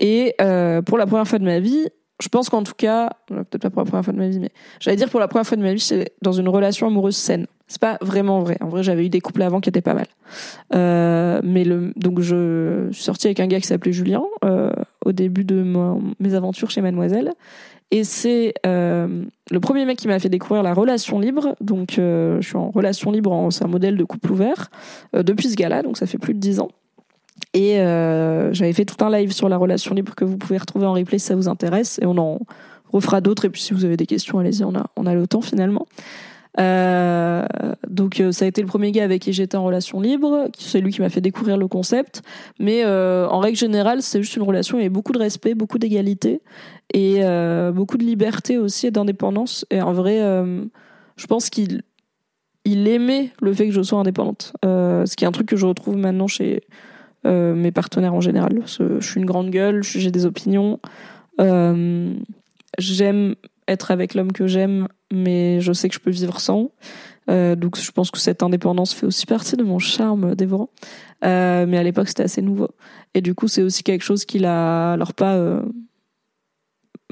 Et euh, pour la première fois de ma vie, je pense qu'en tout cas, euh, peut-être pas pour la première fois de ma vie, mais j'allais dire pour la première fois de ma vie, j'étais dans une relation amoureuse saine. C'est pas vraiment vrai. En vrai, j'avais eu des couples avant qui étaient pas mal. Euh, mais le, donc je suis sortie avec un gars qui s'appelait Julien euh, au début de mes aventures chez Mademoiselle. Et c'est euh, le premier mec qui m'a fait découvrir la relation libre. Donc, euh, je suis en relation libre, c'est un modèle de couple ouvert euh, depuis ce gars-là, donc ça fait plus de dix ans. Et euh, j'avais fait tout un live sur la relation libre que vous pouvez retrouver en replay si ça vous intéresse. Et on en refera d'autres. Et puis si vous avez des questions, allez-y, on a, on a le temps finalement. Euh, donc euh, ça a été le premier gars avec qui j'étais en relation libre, c'est lui qui m'a fait découvrir le concept. Mais en règle générale, c'est juste une relation avec beaucoup de respect, beaucoup d'égalité et beaucoup de liberté aussi et d'indépendance. Et en vrai, je pense qu'il il aimait le fait que je sois indépendante, ce qui est un truc que je retrouve maintenant chez mes partenaires en général. Je suis une grande gueule, j'ai des opinions. j'aime être avec l'homme que j'aime, mais je sais que je peux vivre sans. Euh, donc je pense que cette indépendance fait aussi partie de mon charme dévorant. Euh, mais à l'époque c'était assez nouveau. Et du coup c'est aussi quelque chose qui l'a alors pas euh,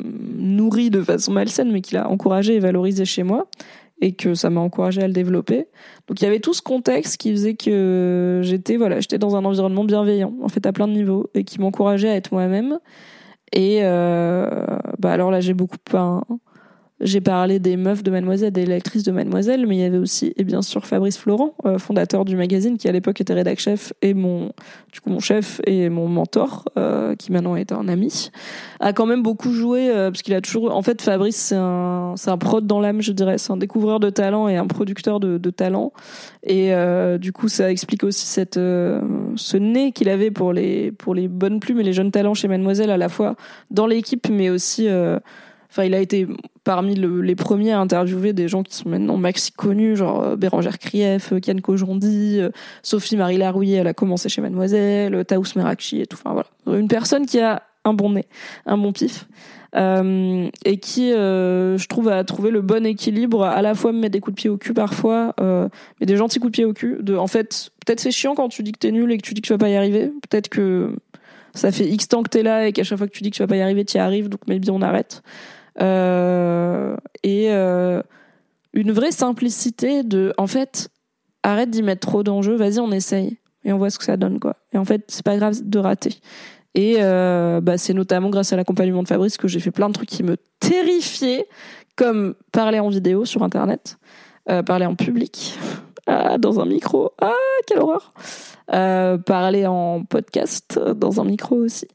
nourri de façon malsaine, mais qui l'a encouragé et valorisé chez moi et que ça m'a encouragé à le développer. Donc il y avait tout ce contexte qui faisait que j'étais voilà, j'étais dans un environnement bienveillant en fait à plein de niveaux et qui m'encourageait à être moi-même. Et bah alors là j'ai beaucoup peint j'ai parlé des meufs de Mademoiselle, des lectrices de Mademoiselle, mais il y avait aussi, et bien sûr, Fabrice Florent, euh, fondateur du magazine, qui à l'époque était rédac chef et mon, du coup, mon chef et mon mentor, euh, qui maintenant est un ami, a quand même beaucoup joué, euh, parce qu'il a toujours, en fait, Fabrice, c'est un, c'est un prod dans l'âme, je dirais, c'est un découvreur de talent et un producteur de, de talent. Et du coup, ça explique aussi cette, ce nez qu'il avait pour les, pour les bonnes plumes et les jeunes talents chez Mademoiselle, à la fois dans l'équipe, mais aussi, Enfin, il a été parmi les premiers à interviewer des gens qui sont maintenant maxi connus, genre euh, Bérangère Krief, euh, Kian Kojondi, euh, Sophie Marie Larouillet, elle a commencé chez Mademoiselle, Taous Merakchi et tout. Enfin voilà, une personne qui a un bon nez, un bon pif. et qui, je trouve, a trouvé le bon équilibre, à la fois me met des coups de pied au cul parfois, mais des gentils coups de pied au cul. En fait, peut-être c'est chiant quand tu dis que t'es nul et que tu dis que tu vas pas y arriver. Peut-être que ça fait X temps que t'es là et qu'à chaque fois que tu dis que tu vas pas y arriver, tu y arrives, donc maybe on arrête. Euh, et euh, une vraie simplicité de, en fait, arrête d'y mettre trop d'enjeux, vas-y, on essaye et on voit ce que ça donne, quoi. Et en fait, c'est pas grave de rater. Et euh, bah, c'est notamment grâce à l'accompagnement de Fabrice que j'ai fait plein de trucs qui me terrifiaient, comme parler en vidéo sur Internet, parler en public, ah, dans un micro, ah, quelle horreur, parler en podcast dans un micro aussi.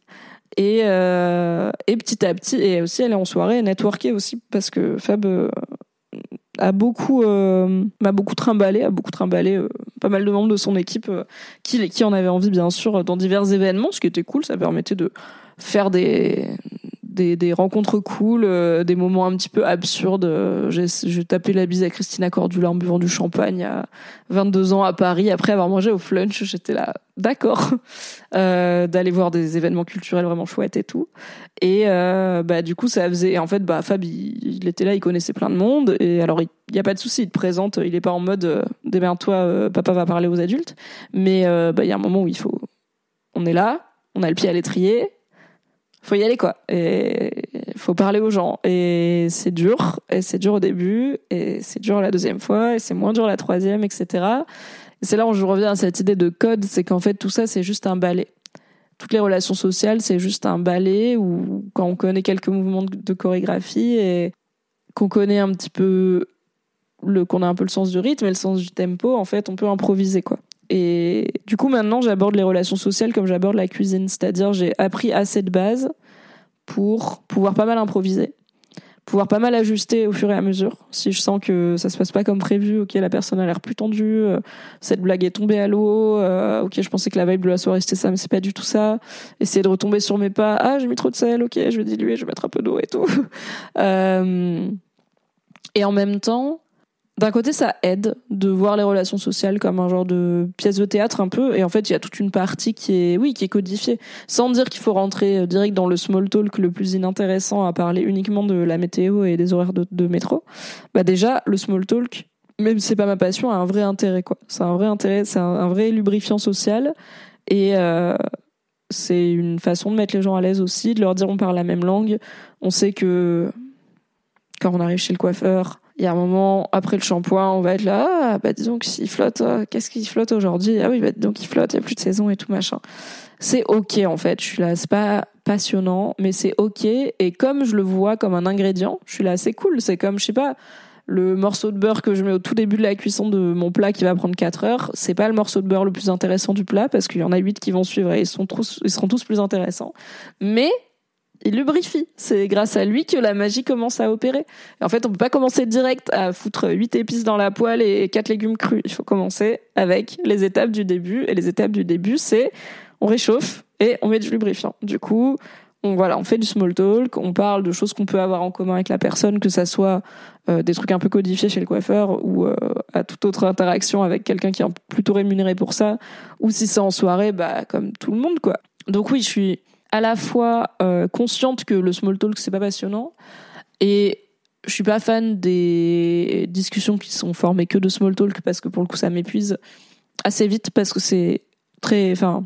Et, euh, et petit à petit, et aussi aller en soirée, networker aussi, parce que Fab euh, a beaucoup, euh, m'a beaucoup trimballé, a beaucoup trimballé pas mal de membres de son équipe qui, qui en avaient envie, bien sûr, dans divers événements, ce qui était cool, ça permettait de faire des, des, rencontres cool, euh, des moments un petit peu absurdes. J'ai, tapé la bise à Christina Cordula en buvant du champagne à 22 ans à Paris après avoir mangé au flunch. J'étais là, d'accord, euh, d'aller voir des événements culturels vraiment chouettes et tout. Et euh, bah du coup ça faisait. En fait, bah Fab il, était là, il connaissait plein de monde. Et alors il y a pas de souci, il te présente. Il est pas en mode démerde-toi, papa va parler aux adultes. Mais bah il y a un moment où il faut, on est là, on a le pied à l'étrier faut y aller quoi. Et faut parler aux gens. Et c'est dur. Et c'est dur au début. Et c'est dur la deuxième fois. Et c'est moins dur la troisième, etc. Et c'est là où je reviens à cette idée de code. C'est qu'en fait, tout ça, c'est juste un balai. Toutes les relations sociales, c'est juste un balai où quand on connaît quelques mouvements de chorégraphie et qu'on connaît un petit peu le, qu'on a un peu le sens du rythme et le sens du tempo, en fait, on peut improviser, quoi. Et du coup, maintenant, j'aborde les relations sociales comme j'aborde la cuisine. C'est-à-dire, j'ai appris assez de base pour pouvoir pas mal improviser, pouvoir pas mal ajuster au fur et à mesure. Si je sens que ça se passe pas comme prévu, ok, la personne a l'air plus tendue, euh, cette blague est tombée à l'eau, euh, ok, je pensais que la vibe de la soirée c'était ça, mais c'est pas du tout ça. Essayer de retomber sur mes pas, ah, j'ai mis trop de sel, ok, je vais diluer, je vais mettre un peu d'eau et tout. euh, et en même temps, d'un côté, ça aide de voir les relations sociales comme un genre de pièce de théâtre un peu. Et en fait, il y a toute une partie qui est, oui, qui est codifiée. Sans dire qu'il faut rentrer euh, direct dans le small talk le plus inintéressant à parler uniquement de la météo et des horaires de, métro. Bah déjà, le small talk, même si c'est pas ma passion, a un vrai intérêt, quoi. C'est un vrai intérêt, c'est un, vrai lubrifiant social. Et, euh, c'est une façon de mettre les gens à l'aise aussi, de leur dire on parle la même langue. On sait que quand on arrive chez le coiffeur, il y a un moment, après le shampoing, on va être là, ah, bah disons qu'il flotte, euh, qu'est-ce qu'il flotte aujourd'hui? Ah oui, bah donc il flotte, il n'y a plus de saison et tout machin. C'est ok en fait, je suis là, c'est pas passionnant, mais c'est ok. Et comme je le vois comme un ingrédient, je suis là, c'est cool. C'est comme, je sais pas, le morceau de beurre que je mets au tout début de la cuisson de mon plat qui va prendre 4 heures, c'est pas le morceau de beurre le plus intéressant du plat parce qu'il y en a 8 qui vont suivre et ils, sont tous, ils seront tous plus intéressants. Mais il lubrifie. C'est grâce à lui que la magie commence à opérer. Et en fait, on peut pas commencer direct à foutre 8 épices dans la poêle et 4 légumes crus. Il faut commencer avec les étapes du début. Et les étapes du début, c'est on réchauffe et on met du lubrifiant. Du coup, on, voilà, on fait du small talk, on parle de choses qu'on peut avoir en commun avec la personne, que ça soit euh, des trucs un peu codifiés chez le coiffeur ou euh, à toute autre interaction avec quelqu'un qui est plutôt rémunéré pour ça, ou si c'est en soirée, bah comme tout le monde quoi. Donc oui, je suis à la fois euh, consciente que le small talk c'est pas passionnant et je suis pas fan des discussions qui sont formées que de small talk parce que pour le coup ça m'épuise assez vite parce que c'est très enfin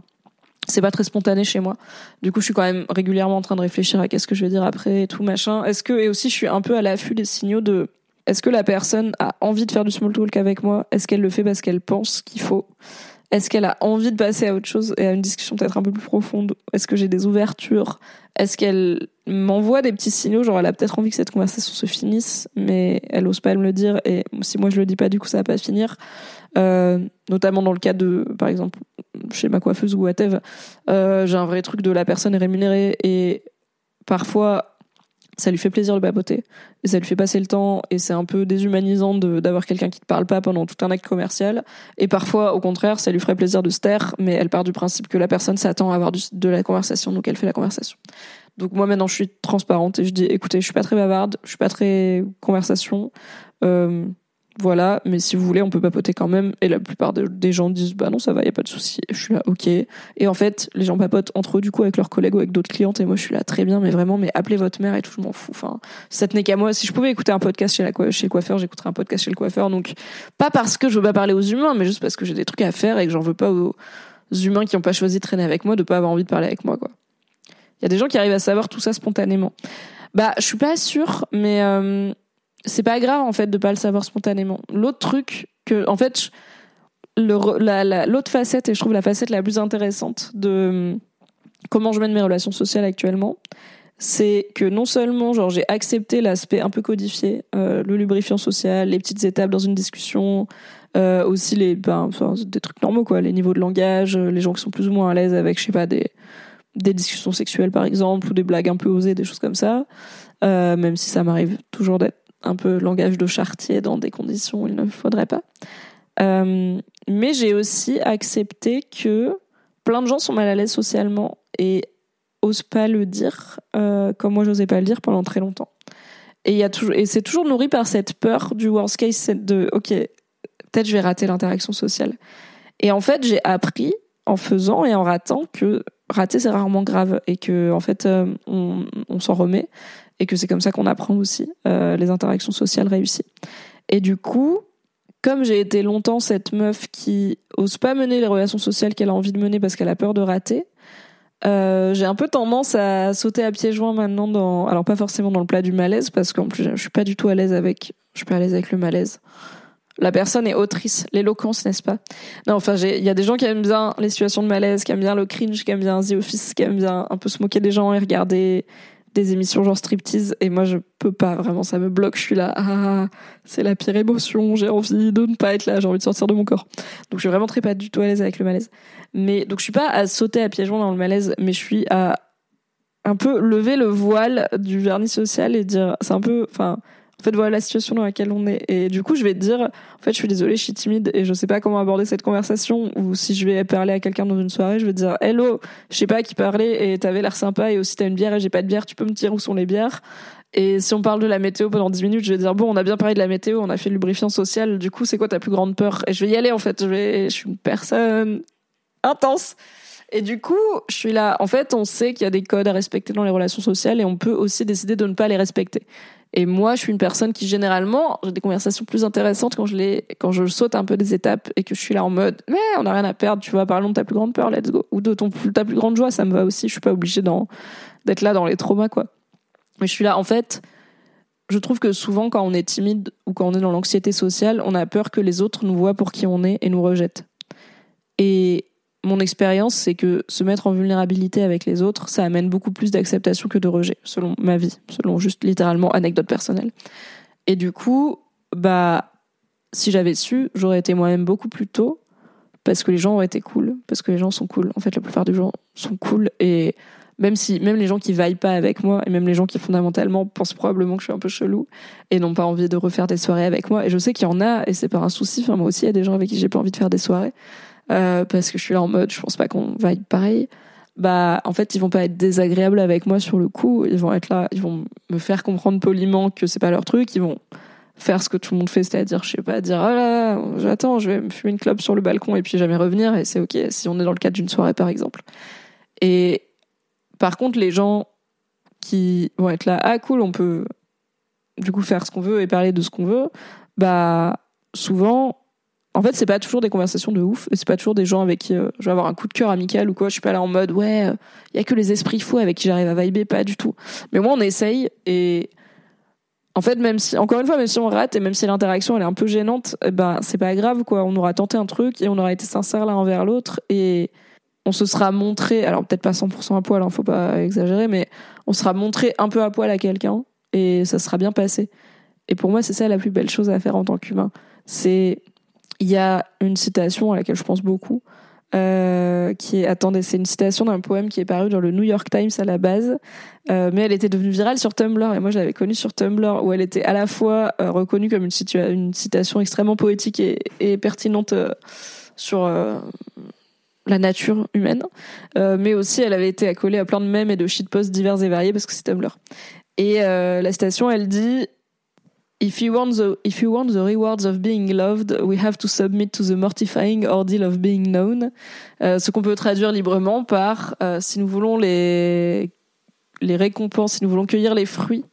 c'est pas très spontané chez moi. Du coup, je suis quand même régulièrement en train de réfléchir à qu'est-ce que je vais dire après et tout machin. Est-ce que et aussi je suis un peu à l'affût des signaux de est-ce que la personne a envie de faire du small talk avec moi? Est-ce qu'elle le fait parce qu'elle pense qu'il faut? Est-ce qu'elle a envie de passer à autre chose et à une discussion peut-être un peu plus profonde? Est-ce que j'ai des ouvertures? Est-ce qu'elle m'envoie des petits signaux? Genre, elle a peut-être envie que cette conversation se finisse, mais elle ose pas me le dire. Et si moi je le dis pas, du coup, ça va pas finir. Euh, notamment dans le cas de, par exemple, chez ma coiffeuse ou whatever, euh, j'ai un vrai truc de la personne est rémunérée et parfois ça lui fait plaisir de papoter et ça lui fait passer le temps et c'est un peu déshumanisant d'avoir quelqu'un qui te parle pas pendant tout un acte commercial. Et parfois au contraire ça lui ferait plaisir de se taire mais elle part du principe que la personne s'attend à avoir de la conversation donc elle fait la conversation. Donc moi maintenant je suis transparente et je dis écoutez je suis pas très bavarde je suis pas très conversation. Euh, voilà, mais si vous voulez, on peut papoter quand même. Et la plupart des gens disent, bah non, ça va, y a pas de souci. Je suis là, ok. Et en fait, les gens papotent entre eux, du coup, avec leurs collègues ou avec d'autres clientes. Et moi, je suis là, très bien, mais vraiment, mais appelez votre mère et tout, je m'en fous. Enfin, ça tenait qu'à moi. Si je pouvais écouter un podcast chez, la, le coiffeur, j'écouterais un podcast chez le coiffeur. Donc, pas parce que je veux pas parler aux humains, mais juste parce que j'ai des trucs à faire et que j'en veux pas aux humains qui ont pas choisi de traîner avec moi, de pas avoir envie de parler avec moi, quoi. Y a des gens qui arrivent à savoir tout ça spontanément. Bah, je suis pas sûre, mais, euh, c'est pas grave en fait de pas le savoir spontanément. L'autre truc que, en fait, l'autre facette et je trouve la facette la plus intéressante de hum, comment je mène mes relations sociales actuellement, c'est que non seulement genre j'ai accepté l'aspect un peu codifié, euh, le lubrifiant social, les petites étapes dans une discussion, euh, aussi les ben, des trucs normaux quoi, les niveaux de langage, les gens qui sont plus ou moins à l'aise avec je sais pas des des discussions sexuelles par exemple ou des blagues un peu osées, des choses comme ça. Euh, même si ça m'arrive toujours d'être un peu langage de chartier dans des conditions où il ne faudrait pas. Euh, mais j'ai aussi accepté que plein de gens sont mal à l'aise socialement et osent pas le dire euh, comme moi j'osais pas le dire pendant très longtemps. Et et c'est toujours nourri par cette peur du worst case de OK, peut-être je vais rater l'interaction sociale. Et en fait, j'ai appris en faisant et en ratant que rater c'est rarement grave et que en fait euh, on, on s'en remet et que c'est comme ça qu'on apprend aussi euh, les interactions sociales réussies. Et du coup, comme j'ai été longtemps cette meuf qui ose pas mener les relations sociales qu'elle a envie de mener parce qu'elle a peur de rater, euh, j'ai un peu tendance à sauter à pieds joints maintenant dans, alors pas forcément dans le plat du malaise parce qu'en plus je suis pas du tout à l'aise avec, je suis pas à l'aise avec le malaise. La personne est autrice, l'éloquence, n'est-ce pas? Non, enfin, il y a des gens qui aiment bien les situations de malaise, qui aiment bien le cringe, qui aiment bien The Office, qui aiment bien un peu se moquer des gens et regarder des émissions genre striptease et moi je peux pas vraiment ça me bloque je suis là ah c'est la pire émotion j'ai envie de ne pas être là j'ai envie de sortir de mon corps. Donc je suis vraiment très pas du tout à l'aise avec le malaise. Mais donc je suis pas à sauter à pieds joints dans le malaise mais je suis à un peu lever le voile du vernis social et dire c'est un peu enfin en fait, voilà la situation dans laquelle on est. Et du coup, je vais te dire, en fait, je suis désolée, je suis timide et je sais pas comment aborder cette conversation. Ou si je vais parler à quelqu'un dans une soirée, je vais te dire, hello, je sais pas à qui parler et t'avais l'air sympa et aussi t'as une bière et j'ai pas de bière, tu peux me dire où sont les bières? Et si on parle de la météo pendant 10 minutes, je vais dire, bon, on a bien parlé de la météo, on a fait le lubrifiant social, du coup, c'est quoi ta plus grande peur? Et je vais y aller, en fait. Je vais, je suis une personne intense. Et du coup, je suis là. En fait, on sait qu'il y a des codes à respecter dans les relations sociales et on peut aussi décider de ne pas les respecter. Et moi, je suis une personne qui généralement, j'ai des conversations plus intéressantes quand je quand je saute un peu des étapes et que je suis là en mode, mais on n'a rien à perdre, tu vois, parlons de ta plus grande peur, let's go. Ou de ton, ta plus grande joie, ça me va aussi, je suis pas obligée d'être là dans les traumas, quoi. Mais je suis là, en fait, je trouve que souvent, quand on est timide ou quand on est dans l'anxiété sociale, on a peur que les autres nous voient pour qui on est et nous rejettent. Et mon expérience, c'est que se mettre en vulnérabilité avec les autres, ça amène beaucoup plus d'acceptation que de rejet, selon ma vie, selon juste littéralement anecdote personnelle. Et du coup, bah, si j'avais su, j'aurais été moi-même beaucoup plus tôt, parce que les gens auraient été cool, parce que les gens sont cool. En fait, la plupart des gens sont cool et même si même les gens qui vaillent pas avec moi et même les gens qui fondamentalement pensent probablement que je suis un peu chelou et n'ont pas envie de refaire des soirées avec moi et je sais qu'il y en a et c'est pas un souci enfin moi aussi il y a des gens avec qui j'ai pas envie de faire des soirées euh, parce que je suis là en mode je pense pas qu'on vaille pareil. Bah en fait ils vont pas être désagréables avec moi sur le coup. Ils vont être là ils vont me faire comprendre poliment que c'est pas leur truc. Ils vont faire ce que tout le monde fait c'est-à-dire je sais pas dire oh là j'attends je vais me fumer une clope sur le balcon et puis jamais revenir et c'est ok si on est dans le cadre d'une soirée par exemple. Et par contre, les gens qui vont être là, ah cool, on peut du coup faire ce qu'on veut et parler de ce qu'on veut, bah souvent, en fait, c'est pas toujours des conversations de ouf, c'est pas toujours des gens avec qui euh, je vais avoir un coup de cœur amical ou quoi. Je suis pas là en mode ouais, il euh, y a que les esprits fous avec qui j'arrive à vibrer, pas du tout. Mais moi, on essaye et en fait, même si, encore une fois, même si on rate et même si l'interaction est un peu gênante, eh ben c'est pas grave quoi. On aura tenté un truc et on aura été sincère l'un envers l'autre et on se sera montré, alors peut-être pas 100% à poil, hein, faut pas exagérer, mais on sera montré un peu à poil à quelqu'un et ça sera bien passé. Et pour moi, c'est ça la plus belle chose à faire en tant qu'humain. C'est, il y a une citation à laquelle je pense beaucoup, euh, qui est, attendez, c'est une citation d'un poème qui est paru dans le New York Times à la base, euh, mais elle était devenue virale sur Tumblr et moi je l'avais connue sur Tumblr où elle était à la fois euh, reconnue comme une, citation extrêmement poétique et, et pertinente sur la nature humaine, euh, mais aussi elle avait été accolée à plein de mèmes et de shitposts divers et variés parce que c'est Tumblr. Et euh, la station, elle dit If you, want the, if you want the rewards of being loved, we have to submit to the mortifying ordeal of being known. Euh, ce qu'on peut traduire librement par si nous voulons les, les récompenses, si nous voulons cueillir les fruits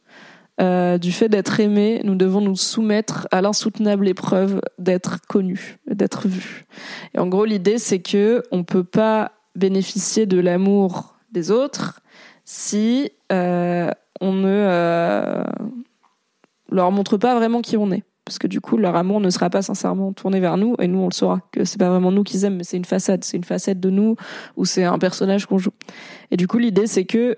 euh, du fait d'être aimé, nous devons nous soumettre à l'insoutenable épreuve d'être connu, d'être vu. Et en gros, l'idée, c'est que on peut pas bénéficier de l'amour des autres si euh, on ne euh, leur montre pas vraiment qui on est. Parce que du coup, leur amour ne sera pas sincèrement tourné vers nous, et nous, on le saura, que c'est pas vraiment nous qu'ils aiment, mais c'est une façade, c'est une facette de nous, ou c'est un personnage qu'on joue. Et du coup, l'idée, c'est que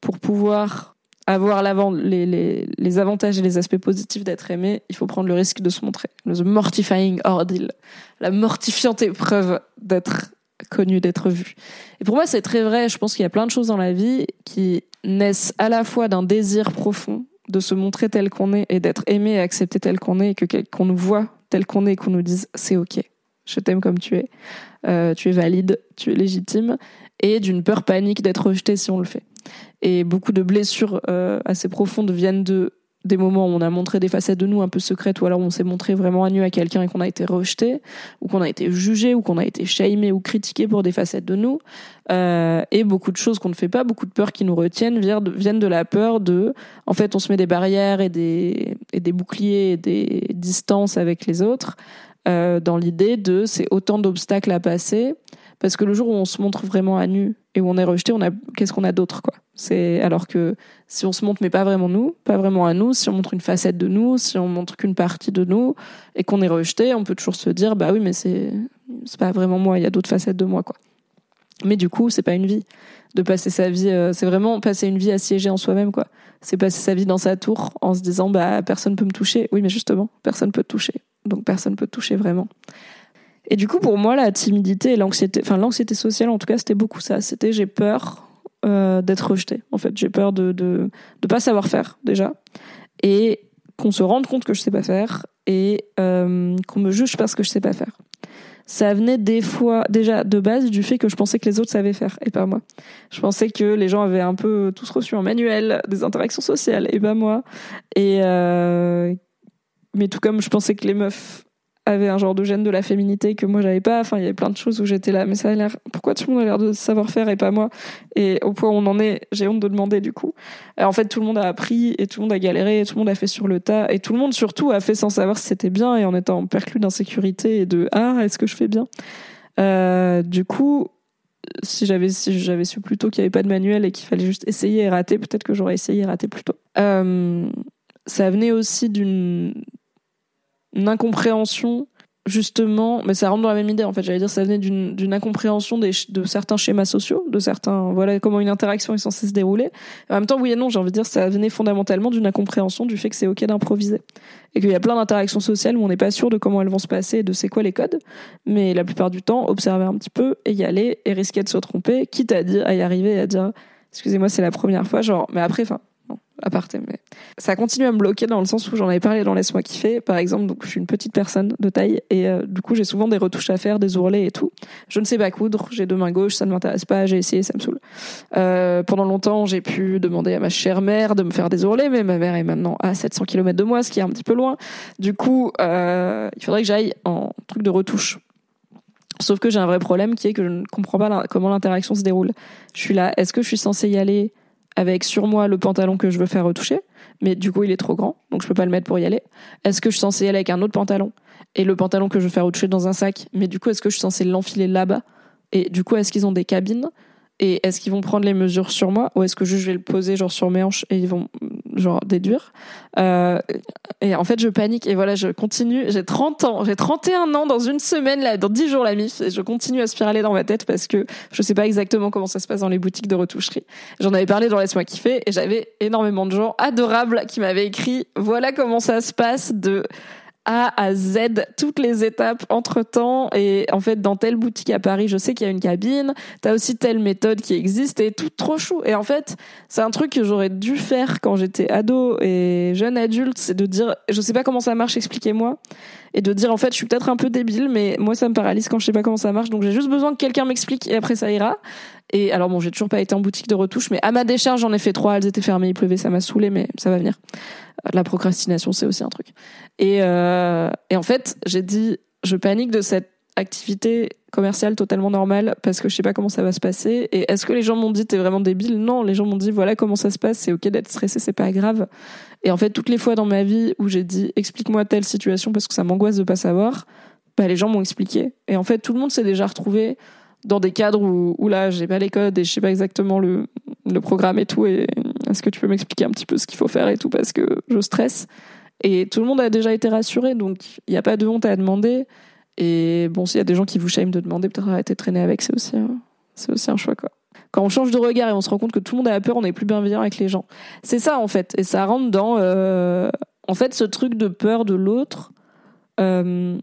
pour pouvoir avoir les, les, les, avantages et les aspects positifs d'être aimé, il faut prendre le risque de se montrer. Le mortifying ordeal, la mortifiante épreuve d'être connu, d'être vu. Et pour moi, c'est très vrai. Je pense qu'il y a plein de choses dans la vie qui naissent à la fois d'un désir profond de se montrer tel qu'on est et d'être aimé et accepté tel qu'on est et que qu'on nous voit tel qu'on est qu'on nous dise c'est ok, je t'aime comme tu es, euh, tu es valide, tu es légitime et d'une peur panique d'être rejeté si on le fait. Et beaucoup de blessures euh, assez profondes viennent de des moments où on a montré des facettes de nous un peu secrètes ou alors on s'est montré vraiment à nu à quelqu'un et qu'on a été rejeté ou qu'on a été jugé ou qu'on a été shamé ou critiqué pour des facettes de nous euh, et beaucoup de choses qu'on ne fait pas beaucoup de peurs qui nous retiennent viennent de, la peur de en fait on se met des barrières et des et des boucliers et des distances avec les autres euh, dans l'idée de c'est autant d'obstacles à passer parce que le jour où on se montre vraiment à nu et où on est rejeté, on a qu'est-ce qu'on a d'autre quoi? C'est alors que si on se montre mais pas vraiment nous, pas vraiment à nous, si on montre une facette de nous, si on montre qu'une partie de nous et qu'on est rejeté, on peut toujours se dire bah oui mais c'est c'est pas vraiment moi, il y a d'autres facettes de moi quoi. Mais du coup, c'est pas une vie de passer sa vie, euh, c'est vraiment passer une vie assiégée en soi-même quoi. C'est passer sa vie dans sa tour en se disant bah personne peut me toucher. Oui mais justement, personne peut te toucher. Donc personne peut te toucher vraiment. Et du coup, pour moi, la timidité et l'anxiété, enfin l'anxiété sociale, en tout cas, c'était beaucoup ça. C'était j'ai peur euh, d'être rejeté. En fait, j'ai peur de, de de pas savoir faire déjà, et qu'on se rende compte que je sais pas faire, et euh, qu'on me juge parce que je sais pas faire. Ça venait des fois déjà de base du fait que je pensais que les autres savaient faire et pas moi. Je pensais que les gens avaient un peu tous reçu en manuel des interactions sociales et pas moi. Et euh, mais tout comme je pensais que les meufs avait un genre de gêne de la féminité que moi j'avais pas. Enfin, il y avait plein de choses où j'étais là, mais ça a l'air. Pourquoi tout le monde a l'air de savoir faire et pas moi? Et au point où on en est, j'ai honte de demander du coup. en fait, tout le monde a appris et tout le monde a galéré, et tout le monde a fait sur le tas, et tout le monde surtout a fait sans savoir si c'était bien et en étant perclus d'insécurité et de ah est-ce que je fais bien? Euh, du coup, si j'avais si j'avais su plus tôt qu'il n'y avait pas de manuel et qu'il fallait juste essayer et rater, peut-être que j'aurais essayé et raté plus tôt. Euh, ça venait aussi d'une une incompréhension justement, mais ça rentre dans la même idée en fait. J'allais dire, ça venait d'une incompréhension des, de certains schémas sociaux, de certains, voilà, comment une interaction est censée se dérouler. En même temps, oui et non, j'ai envie de dire, ça venait fondamentalement d'une incompréhension du fait que c'est ok d'improviser et qu'il y a plein d'interactions sociales où on n'est pas sûr de comment elles vont se passer et de c'est quoi les codes. Mais la plupart du temps, observer un petit peu et y aller et risquer de se tromper, quitte à dire, à y arriver et à dire, excusez-moi, c'est la première fois, genre, mais après, enfin, aparté, mais ça continue à me bloquer dans le sens où j'en avais parlé dans Laisse-moi kiffer. Par exemple, donc je suis une petite personne de taille et euh, du coup j'ai souvent des retouches à faire, des ourlets et tout. Je ne sais pas coudre, j'ai deux mains gauches, ça ne m'intéresse pas, j'ai essayé, ça me saoule. Euh, pendant longtemps, j'ai pu demander à ma chère mère de me faire des ourlets, mais ma mère est maintenant à 700 km de moi, ce qui est un petit peu loin. Du coup, euh, il faudrait que j'aille en truc de retouche. Sauf que j'ai un vrai problème qui est que je ne comprends pas comment l'interaction se déroule. Je suis là, est-ce que je suis censée y aller? Avec sur moi le pantalon que je veux faire retoucher, mais du coup il est trop grand, donc je peux pas le mettre pour y aller. Est-ce que je suis censée y aller avec un autre pantalon et le pantalon que je veux faire retoucher dans un sac, mais du coup est-ce que je suis censée l'enfiler là-bas et du coup est-ce qu'ils ont des cabines et est-ce qu'ils vont prendre les mesures sur moi ou est-ce que je vais le poser genre sur mes hanches et ils vont genre déduire euh, Et en fait, je panique et voilà, je continue. J'ai 30 ans, j'ai 31 ans dans une semaine, là, dans 10 jours la mif, et je continue à spiraler dans ma tête parce que je sais pas exactement comment ça se passe dans les boutiques de retoucherie. J'en avais parlé dans Laisse-moi kiffer et j'avais énormément de gens adorables qui m'avaient écrit voilà comment ça se passe de a à Z, toutes les étapes entre temps. Et en fait, dans telle boutique à Paris, je sais qu'il y a une cabine. T'as aussi telle méthode qui existe et tout trop chou. Et en fait, c'est un truc que j'aurais dû faire quand j'étais ado et jeune adulte, c'est de dire, je sais pas comment ça marche, expliquez-moi. Et de dire, en fait, je suis peut-être un peu débile, mais moi, ça me paralyse quand je sais pas comment ça marche. Donc, j'ai juste besoin que quelqu'un m'explique et après, ça ira. Et alors, bon, j'ai toujours pas été en boutique de retouche, mais à ma décharge, j'en ai fait trois. Elles étaient fermées, il pleuvait, ça m'a saoulé, mais ça va venir. La procrastination, c'est aussi un truc. Et, euh, et en fait, j'ai dit, je panique de cette activité commerciale totalement normale parce que je sais pas comment ça va se passer. Et est-ce que les gens m'ont dit t'es vraiment débile? Non, les gens m'ont dit voilà comment ça se passe, c'est ok d'être stressé, c'est pas grave. Et en fait, toutes les fois dans ma vie où j'ai dit explique-moi telle situation parce que ça m'angoisse de pas savoir, bah les gens m'ont expliqué. Et en fait, tout le monde s'est déjà retrouvé dans des cadres où, où là j'ai pas les codes et je sais pas exactement le, le programme et tout. Est-ce que tu peux m'expliquer un petit peu ce qu'il faut faire et tout parce que je stresse. Et tout le monde a déjà été rassuré, donc il n'y a pas de honte à demander. Et bon, s'il y a des gens qui vous shame de demander, peut-être arrêter de traîner avec, c'est aussi, c'est aussi un choix, quoi. Quand on change de regard et on se rend compte que tout le monde a peur, on est plus bienveillant avec les gens. C'est ça, en fait. Et ça rentre dans, euh, en fait, ce truc de peur de l'autre. Euh,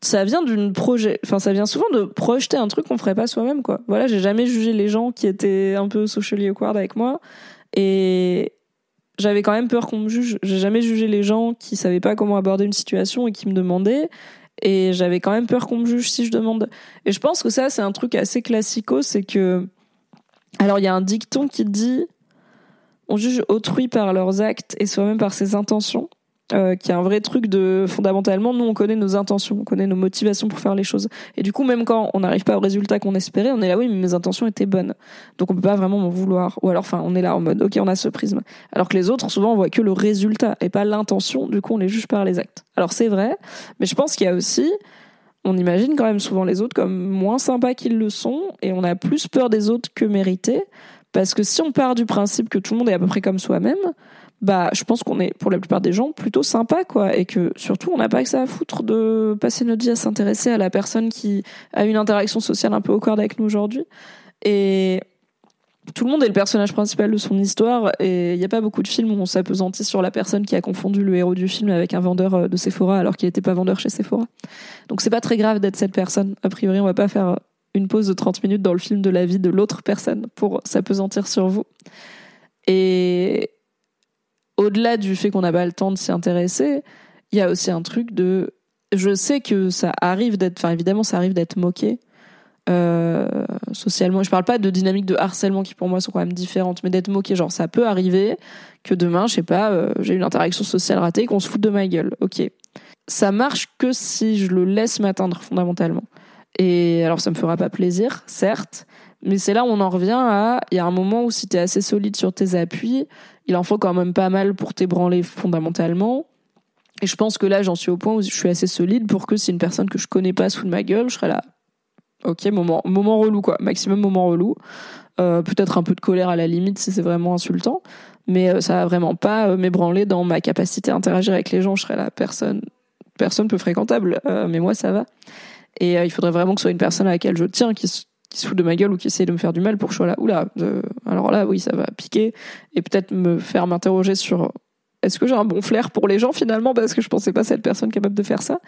ça vient d'une projet, enfin ça vient souvent de projeter un truc qu'on ferait pas soi-même quoi. Voilà, j'ai jamais jugé les gens qui étaient un peu socially awkward avec moi et j'avais quand même peur qu'on me juge. J'ai jamais jugé les gens qui savaient pas comment aborder une situation et qui me demandaient et j'avais quand même peur qu'on me juge si je demande. Et je pense que ça c'est un truc assez classico, c'est que alors il y a un dicton qui dit on juge autrui par leurs actes et soi-même par ses intentions. Euh, qui est un vrai truc de fondamentalement nous on connaît nos intentions on connaît nos motivations pour faire les choses. Et du coup même quand on n'arrive pas au résultat qu'on espérait on est là oui mais mes intentions étaient bonnes. Donc on peut pas vraiment m'en vouloir. Ou alors enfin on est là en mode ok on a ce prisme. Alors que les autres souvent on voit que le résultat et pas l'intention. Du coup on les juge par les actes. Alors c'est vrai mais je pense qu'il y a aussi on imagine quand même souvent les autres comme moins sympas qu'ils le sont et on a plus peur des autres que mérité parce que si on part du principe que tout le monde est à peu près comme soi-même bah je pense qu'on est pour la plupart des gens plutôt sympa quoi et que surtout on n'a pas que ça à foutre de passer notre vie à s'intéresser à la personne qui a une interaction sociale un peu au corps avec nous aujourd'hui et tout le monde est le personnage principal de son histoire et il n'y a pas beaucoup de films où on s'apesantit sur la personne qui a confondu le héros du film avec un vendeur euh, de Sephora alors qu'il n'était pas vendeur chez Sephora. Donc c'est pas très grave d'être cette personne. A priori, on va pas faire une pause de 30 minutes dans le film de la vie de l'autre personne pour s'apesantir sur vous. Et au-delà du fait qu'on n'a pas le temps de s'y intéresser, il y a aussi un truc de. Je sais que ça arrive d'être. Enfin, évidemment, ça arrive d'être moqué. Euh, socialement. Je parle pas de dynamique de harcèlement qui pour moi sont quand même différentes, mais d'être moqué. Genre, ça peut arriver que demain, je sais pas, euh, j'ai une interaction sociale ratée et qu'on se fout de ma gueule. Ok. Ça marche que si je le laisse m'atteindre fondamentalement. Et alors, ça me fera pas plaisir, certes, mais c'est là où on en revient à, il y a un moment où si t'es assez solide sur tes appuis, il en faut quand même pas mal pour t'ébranler fondamentalement. Et je pense que là, j'en suis au point où je suis assez solide pour que si une personne que je connais pas sous ma gueule, je serais là. Ok, moment, moment relou quoi, maximum moment relou. Euh, peut-être un peu de colère à la limite si c'est vraiment insultant, mais euh, ça va vraiment pas euh, m'ébranler dans ma capacité à interagir avec les gens. Je serais la personne personne peu fréquentable, mais moi ça va. Et il faudrait vraiment que ce soit une personne à laquelle je tiens, qui se fout de ma gueule ou qui essaie de me faire du mal pour que je sois là. Oula, alors là, oui, ça va piquer et peut-être me faire m'interroger sur est-ce que j'ai un bon flair pour les gens finalement parce que je pensais pas cette personne capable de faire ça.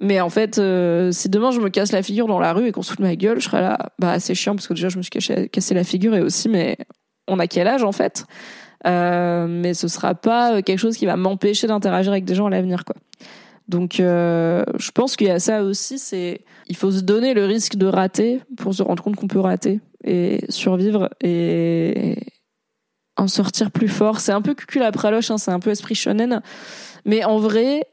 Mais en fait, euh, si demain je me casse la figure dans la rue et qu'on se fout de ma gueule, je serais là, bah c'est chiant parce que déjà je me suis cassé la figure et aussi, mais on a quel âge en fait? Euh, Mais ce sera pas quelque chose qui va m'empêcher d'interagir avec des gens à l'avenir, quoi. Donc, euh, je pense qu'il y a ça aussi. C'est, il faut se donner le risque de rater pour se rendre compte qu'on peut rater et survivre et en sortir plus fort. C'est un peu cucul après loche, hein, c'est un peu esprit shonen. Mais en vrai,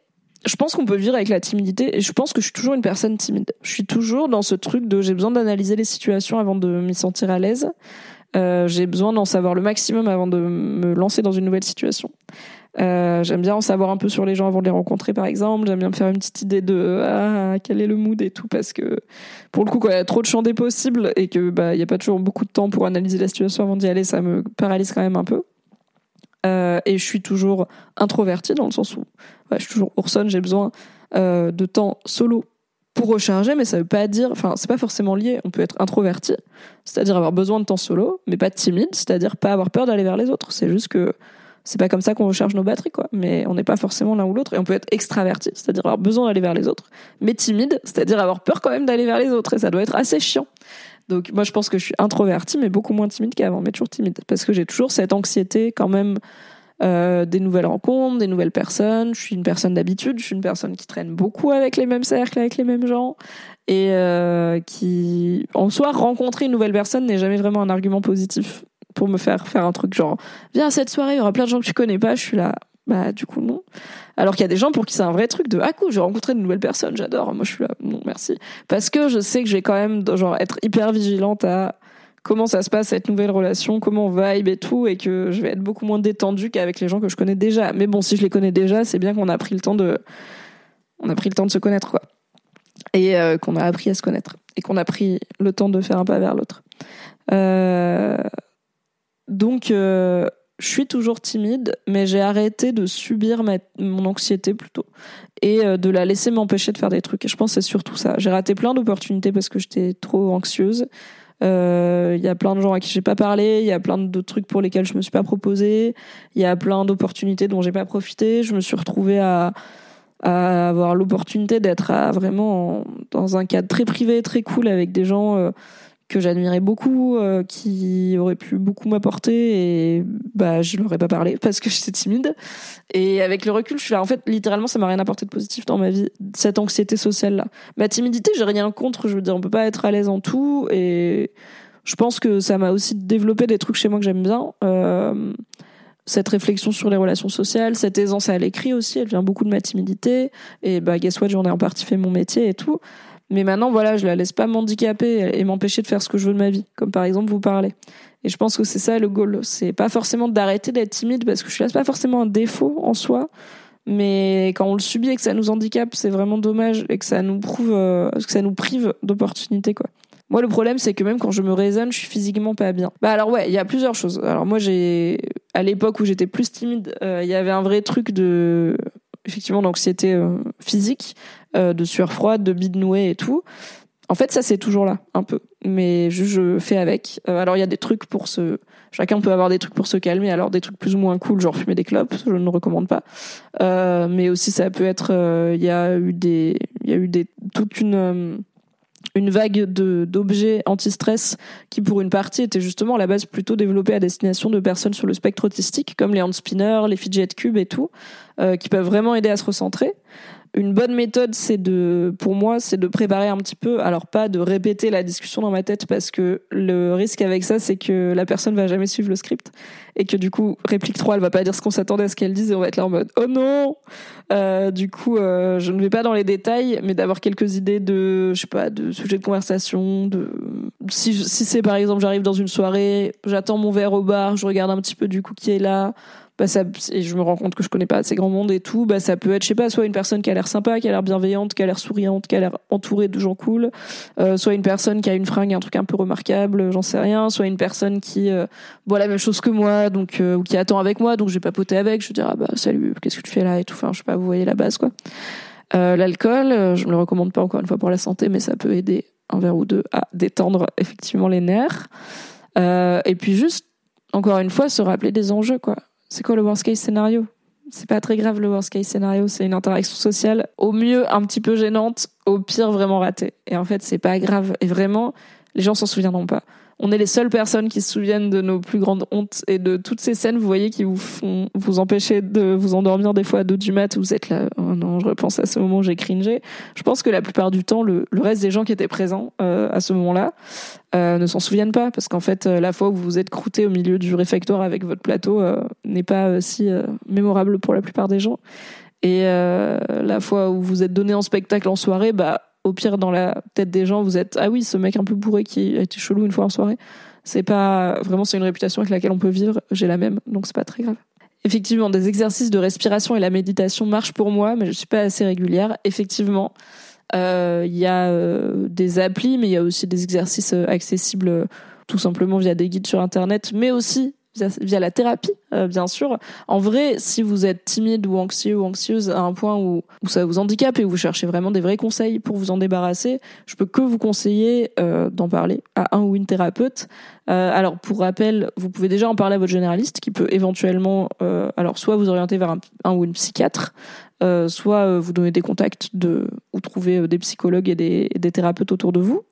je pense qu'on peut vivre avec la timidité et je pense que je suis toujours une personne timide. Je suis toujours dans ce truc de j'ai besoin d'analyser les situations avant de m'y sentir à l'aise. Euh, j'ai besoin d'en savoir le maximum avant de me lancer dans une nouvelle situation. Euh, j'aime bien en savoir un peu sur les gens avant de les rencontrer, par exemple. J'aime bien me faire une petite idée de ah, quel est le mood et tout, parce que pour le coup, quand il y a trop de champs des possibles et que bah a pas toujours beaucoup de temps pour analyser la situation avant d'y aller, ça me paralyse quand même un peu. Euh, et je suis toujours introvertie dans le sens où je suis toujours Orson, j'ai besoin euh, de temps solo pour recharger, mais ça veut pas dire, enfin, c'est pas forcément lié. On peut être introverti, c'est-à-dire avoir besoin de temps solo, mais pas timide, c'est-à-dire pas avoir peur d'aller vers les autres. C'est juste que c'est pas comme ça qu'on recharge nos batteries, quoi. Mais on n'est pas forcément l'un ou l'autre. Et on peut être extraverti, c'est-à-dire avoir besoin d'aller vers les autres, mais timide, c'est-à-dire avoir peur quand même d'aller vers les autres. Et ça doit être assez chiant. Donc moi je pense que je suis introvertie mais beaucoup moins timide qu'avant, mais toujours timide parce que j'ai toujours cette anxiété quand même euh, des nouvelles rencontres, des nouvelles personnes. Je suis une personne d'habitude, je suis une personne qui traîne beaucoup avec les mêmes cercles, avec les mêmes gens et euh, qui en soi rencontrer une nouvelle personne n'est jamais vraiment un argument positif pour me faire faire un truc genre viens à cette soirée, il y aura plein de gens que tu connais pas, je suis là bah du coup non. Alors qu'il y a des gens pour qui c'est un vrai truc de ah cool, je vais rencontrer de nouvelles personnes, j'adore. Moi je suis là non merci parce que je sais que je vais quand même genre être hyper vigilante à comment ça se passe cette nouvelle relation, comment on vibe et tout et que je vais être beaucoup moins détendue qu'avec les gens que je connais déjà. Mais bon, si je les connais déjà, c'est bien qu'on a pris le temps de on a pris le temps de se connaître quoi. Et euh, qu'on a appris à se connaître et qu'on a pris le temps de faire un pas vers l'autre. Euh... donc euh je suis toujours timide, mais j'ai arrêté de subir mon anxiété plutôt et euh, de la laisser m'empêcher de faire des trucs. Et je pense que c'est surtout ça. J'ai raté plein d'opportunités parce que j'étais trop anxieuse. Il euh, y a plein de gens à qui j'ai pas parlé, il y a plein de trucs pour lesquels je me suis pas proposé, il y a plein d'opportunités dont j'ai pas profité. Je me suis retrouvée à, avoir l'opportunité d'être vraiment dans un cadre très privé, très cool avec des gens. Que j'admirais beaucoup, euh, qui aurait pu beaucoup m'apporter et bah je leur ai pas parlé parce que j'étais timide. Et avec le recul, je suis là en fait littéralement ça m'a rien apporté de positif dans ma vie cette anxiété sociale là. Ma timidité, j'ai rien contre, je veux dire on peut pas être à l'aise en tout et je pense que ça m'a aussi développé des trucs chez moi que j'aime bien. Euh, cette réflexion sur les relations sociales, cette aisance à l'écrit aussi, elle vient beaucoup de ma timidité. Et bah, guess what, j'en ai en partie fait mon métier et tout. Mais maintenant, voilà, je la laisse pas m'handicaper et m'empêcher de faire ce que je veux de ma vie, comme par exemple vous parler. Et je pense que c'est ça le goal. C'est pas forcément d'arrêter d'être timide parce que je laisse pas forcément un défaut en soi, mais quand on le subit et que ça nous handicape, c'est vraiment dommage et que ça nous prouve, euh, que ça nous prive d'opportunités, quoi. Moi, le problème, c'est que même quand je me raisonne, je suis physiquement pas bien. Bah alors ouais, il y a plusieurs choses. Alors moi, j'ai à l'époque où j'étais plus timide, euh, il y avait un vrai truc de effectivement d'anxiété euh, physique, euh, de sueur froide, de bide nouée et tout. En fait, ça c'est toujours là, un peu. Mais je, fais avec. Euh, alors il y a des trucs pour se, chacun peut avoir des trucs pour se calmer. Alors des trucs plus ou moins cool, genre fumer des clopes, je ne recommande pas. mais aussi ça peut être, il y a eu des, il y a eu des toute une une vague de d'objets anti-stress qui pour une partie était justement à la base plutôt développée à destination de personnes sur le spectre autistique comme les hand spinners, les fidget cubes et tout, euh, qui peuvent vraiment aider à se recentrer une bonne méthode, c'est de, pour moi, c'est de préparer un petit peu. Alors pas de répéter la discussion dans ma tête parce que le risque avec ça, c'est que la personne va jamais suivre le script et que du coup, réplique 3, elle va pas dire ce qu'on s'attendait à ce qu'elle dise et on va être là en mode oh non. Euh, du coup, euh, je ne vais pas dans les détails, mais d'avoir quelques idées de, je sais pas, de sujets de conversation, de si si c'est par exemple, j'arrive dans une soirée, j'attends mon verre au bar, je regarde un petit peu du coup qui est là bah ça et je me rends compte que je connais pas assez grand monde et tout bah ça peut être je sais pas soit une personne qui a l'air sympa qui a l'air bienveillante qui a l'air souriante qui a l'air entourée de gens cool euh, soit une personne qui a une fringue un truc un peu remarquable j'en sais rien soit une personne qui euh, voit la même chose que moi donc euh, ou qui attend avec moi donc je vais papoter avec je vais dire ah bah salut qu'est-ce que tu fais là et tout enfin je sais pas vous voyez la base quoi Euh, L'alcool, euh, je me le recommande pas encore une fois pour la santé, mais ça peut aider un verre ou deux à détendre effectivement les nerfs. Et puis juste, encore une fois, se rappeler des enjeux, quoi. C'est quoi le worst case scénario? C'est pas très grave le worst case scénario, c'est une interaction sociale au mieux un petit peu gênante, au pire vraiment ratée. Et en fait, c'est pas grave. Et vraiment, les gens s'en souviendront pas on est les seules personnes qui se souviennent de nos plus grandes hontes et de toutes ces scènes, vous voyez, qui vous font vous empêcher de vous endormir des fois à deux du mat. Vous êtes là, oh non, je repense à ce moment, j'ai cringé. Je pense que la plupart du temps, le, reste des gens qui étaient présents euh, à ce moment-là euh, ne s'en souviennent pas, parce qu'en fait, euh, la fois où vous vous êtes croûté au milieu du réfectoire avec votre plateau n'est pas si mémorable pour la plupart des gens. Et la fois où vous êtes donné en spectacle en soirée, bah au pire, dans la tête des gens, vous êtes ah oui, ce mec un peu bourré qui a été chelou une fois en soirée. C'est pas vraiment, c'est une réputation avec laquelle on peut vivre. J'ai la même, donc c'est pas très grave. Effectivement, des exercices de respiration et la méditation marchent pour moi, mais je suis pas assez régulière. Effectivement, euh, il y a euh, des applis, mais il y a aussi des exercices euh, accessibles tout simplement via des guides sur Internet, mais aussi via, la thérapie, euh, bien sûr. En vrai, si vous êtes timide ou anxieux ou anxieuse à un point où, où ça vous handicape et vous cherchez vraiment des vrais conseils pour vous en débarrasser, je peux que vous conseiller euh, d'en parler à un ou une thérapeute. Euh, alors, pour rappel, vous pouvez déjà en parler à votre généraliste qui peut éventuellement, alors soit vous orienter vers un, un ou une psychiatre, euh, soit euh, vous donner des contacts de, ou trouver euh, des psychologues et des, des thérapeutes autour de vous.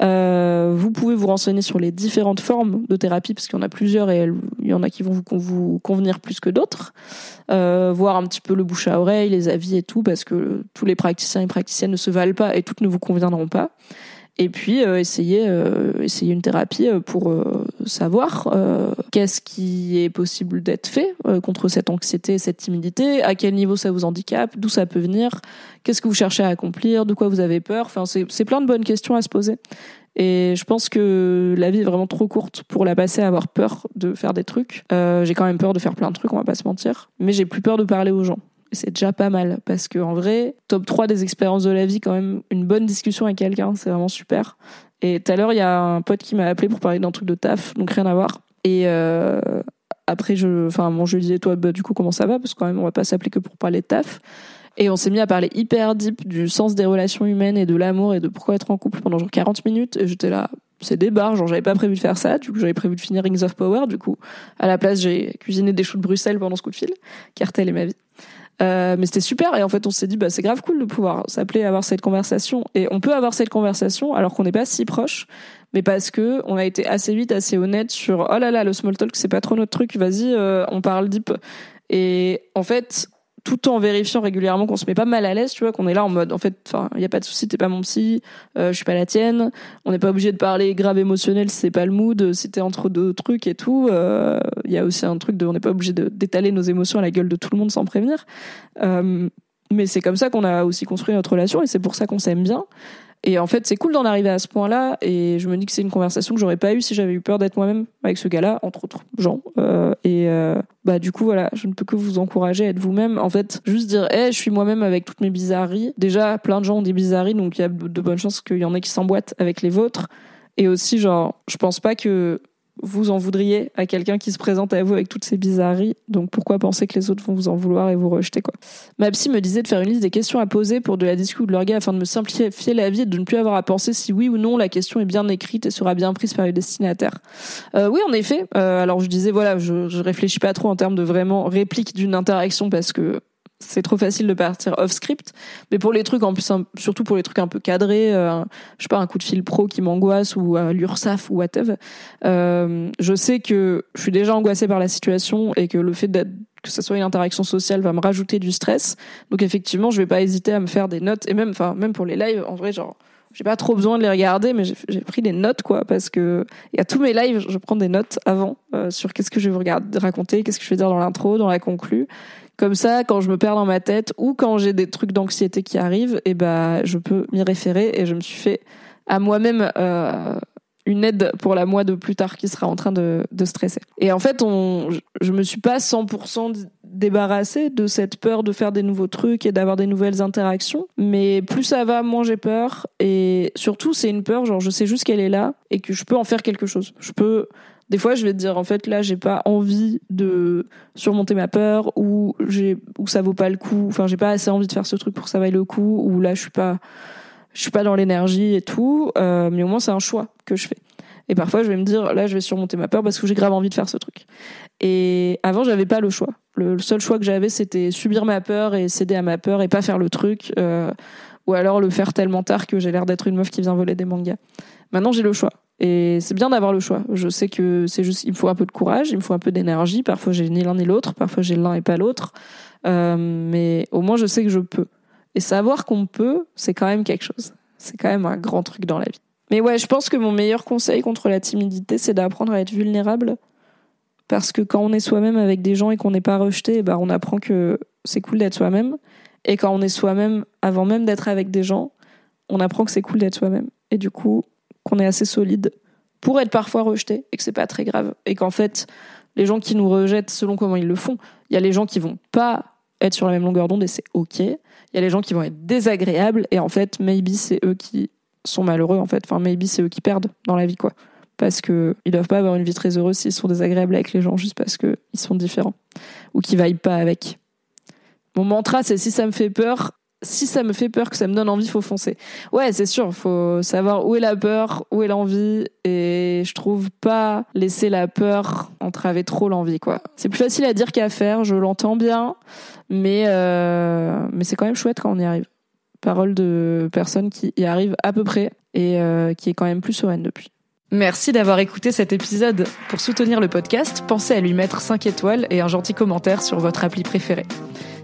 Vous pouvez vous renseigner sur les différentes formes de thérapie, parce qu'il y en a plusieurs et il y en a qui vont vous, convenir plus que d'autres. Voir un petit peu le bouche à oreille, les avis et tout, parce que tous les praticiens et praticiennes ne se valent pas et toutes ne vous conviendront pas et puis euh, essayer une thérapie euh, savoir qu'est-ce qui est possible d'être fait contre cette anxiété, cette timidité, à quel niveau ça vous handicape, d'où ça peut venir, qu'est-ce que vous cherchez à accomplir, de quoi vous avez peur. Enfin, c'est plein de bonnes questions à se poser. Et je pense que la vie est vraiment trop courte pour la passer à avoir peur de faire des trucs. j'ai quand même peur de faire plein de trucs, on va pas se mentir. Mais j'ai plus peur de parler aux gens c'est déjà pas mal parce que en vrai, top 3 des expériences de la vie, quand même, une bonne discussion avec quelqu'un, c'est vraiment super. Et tout à l'heure, il y a un pote qui m'a appelé pour parler d'un truc de taf, donc rien à voir. Et euh, après, je, enfin, bon, je lui disais, toi, bah, du coup, comment ça va? Parce que quand même, on va pas s'appeler que pour parler de taf. Et on s'est mis à parler hyper deep du sens des relations humaines et de l'amour et de pourquoi être en couple pendant genre 40 minutes. Et j'étais là, c'est des bars, genre j'avais pas prévu de faire ça, du coup j'avais prévu de finir Rings of Power, du coup à la place j'ai cuisiné des choux de Bruxelles pendant ce coup de fil, car telle est ma vie. Euh, mais c'était super et en fait on s'est dit bah c'est grave cool de pouvoir s'appeler avoir cette conversation. Et on peut avoir cette conversation alors qu'on n'est pas si proche mais parce que on a été assez vite assez honnête sur oh là là le small talk c'est pas trop notre truc vas-y euh, on parle deep. Et en fait tout en vérifiant régulièrement qu'on se met pas mal à l'aise, tu vois, qu'on est là en mode, en fait, enfin, il y a pas de souci, t'es pas mon psy, euh, je suis pas la tienne, on n'est pas obligé de parler grave émotionnel c'est pas le mood, si t'es entre deux trucs et tout. Euh, il y a aussi un truc de, on n'est pas obligé d'étaler nos émotions à la gueule de tout le monde sans prévenir. Euh, mais c'est comme ça qu'on a aussi construit notre relation et c'est pour ça qu'on s'aime bien. Et en fait, c'est cool d'en arriver à ce point-là. Et je me dis que c'est une conversation que j'aurais pas eue si j'avais eu peur d'être moi-même avec ce gars-là, entre autres gens. Euh, et euh, bah du coup, voilà, je ne peux que vous encourager à être vous-même. En fait, juste dire, hé, je suis moi-même avec toutes mes bizarreries. Déjà, plein de gens ont des bizarreries, donc il y a de bonnes chances qu'il y en ait qui s'emboîtent avec les vôtres. Et aussi, genre, je pense pas que vous en voudriez à quelqu'un qui se présente à vous avec toutes ces bizarreries. Donc pourquoi penser que les autres vont vous en vouloir et vous rejeter quoi? Ma psy me disait de faire une liste des questions à poser pour de la discussion ou de l'orga afin de me simplifier la vie et de ne plus avoir à penser si oui ou non la question est bien écrite et sera bien prise par le destinataire. Euh, oui, en effet. Euh, alors je disais voilà, je, je réfléchis pas trop en termes de vraiment réplique d'une interaction parce que c'est trop facile de partir off script. Mais pour les trucs en plus surtout pour les trucs un peu cadrés euh, je sais pas un coup de fil pro qui m'angoisse ou euh, l'URSAF ou whatever euh, je sais que je suis déjà angoissée par la situation et que le fait que ce soit une interaction sociale va me rajouter du stress. Donc effectivement je vais pas hésiter à me faire des notes. Et même enfin même pour les lives en vrai genre j'ai pas trop besoin de les regarder, mais j'ai pris des notes, quoi, parce que y a tous mes lives, je prends des notes avant euh, sur qu'est-ce que je vais vous regarder, raconter, qu'est-ce que je vais dire dans l'intro, dans la conclue. Comme ça, quand je me perds dans ma tête ou quand j'ai des trucs d'anxiété qui arrivent, et eh ben, je peux m'y référer et je me suis fait à moi-même euh, une aide pour la moi de plus tard qui sera en train de, de stresser. Et en fait, on, je me suis pas 100% débarrassée de cette peur de faire des nouveaux trucs et d'avoir des nouvelles interactions. Mais plus ça va, moins j'ai peur. Et surtout, c'est une peur, genre, je sais juste qu'elle est là et que je peux en faire quelque chose. Je peux Des fois, je vais te dire, en fait, là, j'ai pas envie de surmonter ma peur, ou j'ai, ou ça vaut pas le coup. Enfin, j'ai pas assez envie de faire ce truc pour que ça vaille le coup, ou là, je suis pas, je suis pas dans l'énergie et tout. Euh, mais au moins, c'est un choix que je fais. Et parfois, je vais me dire, là, je vais surmonter ma peur parce que j'ai grave envie de faire ce truc. Et avant, j'avais pas le choix. Le seul choix que j'avais, c'était subir ma peur et céder à ma peur et pas faire le truc, euh, ou alors le faire tellement tard que j'ai l'air d'être une meuf qui vient voler des mangas. Maintenant, j'ai le choix. Et c'est bien d'avoir le choix. Je sais que c'est juste, il me faut un peu de courage, il me faut un peu d'énergie. Parfois, j'ai ni l'un ni l'autre. Parfois, j'ai l'un et pas l'autre. Euh, mais au moins, je sais que je peux. Et savoir qu'on peut, c'est quand même quelque chose. C'est quand même un grand truc dans la vie. Mais ouais, je pense que mon meilleur conseil contre la timidité, c'est d'apprendre à être vulnérable. Parce que quand on est soi-même avec des gens et qu'on n'est pas rejeté, bah, on apprend que c'est cool d'être soi-même. Et quand on est soi-même, avant même d'être avec des gens, on apprend que c'est cool d'être soi-même. Et du coup, qu'on est assez solide pour être parfois rejeté et que c'est pas très grave. Et qu'en fait, les gens qui nous rejettent selon comment ils le font, il y a les gens qui vont pas être sur la même longueur d'onde et c'est ok. Il y a les gens qui vont être désagréables et en fait, maybe c'est eux qui sont malheureux en fait. Enfin, maybe c'est eux qui perdent dans la vie quoi. Parce que ils doivent pas avoir une vie très heureuse s'ils sont désagréables avec les gens juste parce que ils sont différents ou qu'ils vaillent pas avec. Mon mantra, c'est si ça me fait peur, si ça me fait peur, que ça me donne envie, faut foncer. Ouais, c'est sûr, faut savoir où est la peur, où est l'envie, et je trouve pas laisser la peur entraver trop l'envie, quoi. C'est plus facile à dire qu'à faire, je l'entends bien, mais euh, mais c'est quand même chouette quand on y arrive. Parole de personne qui y arrive à peu près et euh, qui est quand même plus sereine depuis. Merci d'avoir écouté cet épisode. Pour soutenir le podcast, pensez à lui mettre 5 étoiles et un gentil commentaire sur votre appli préférée.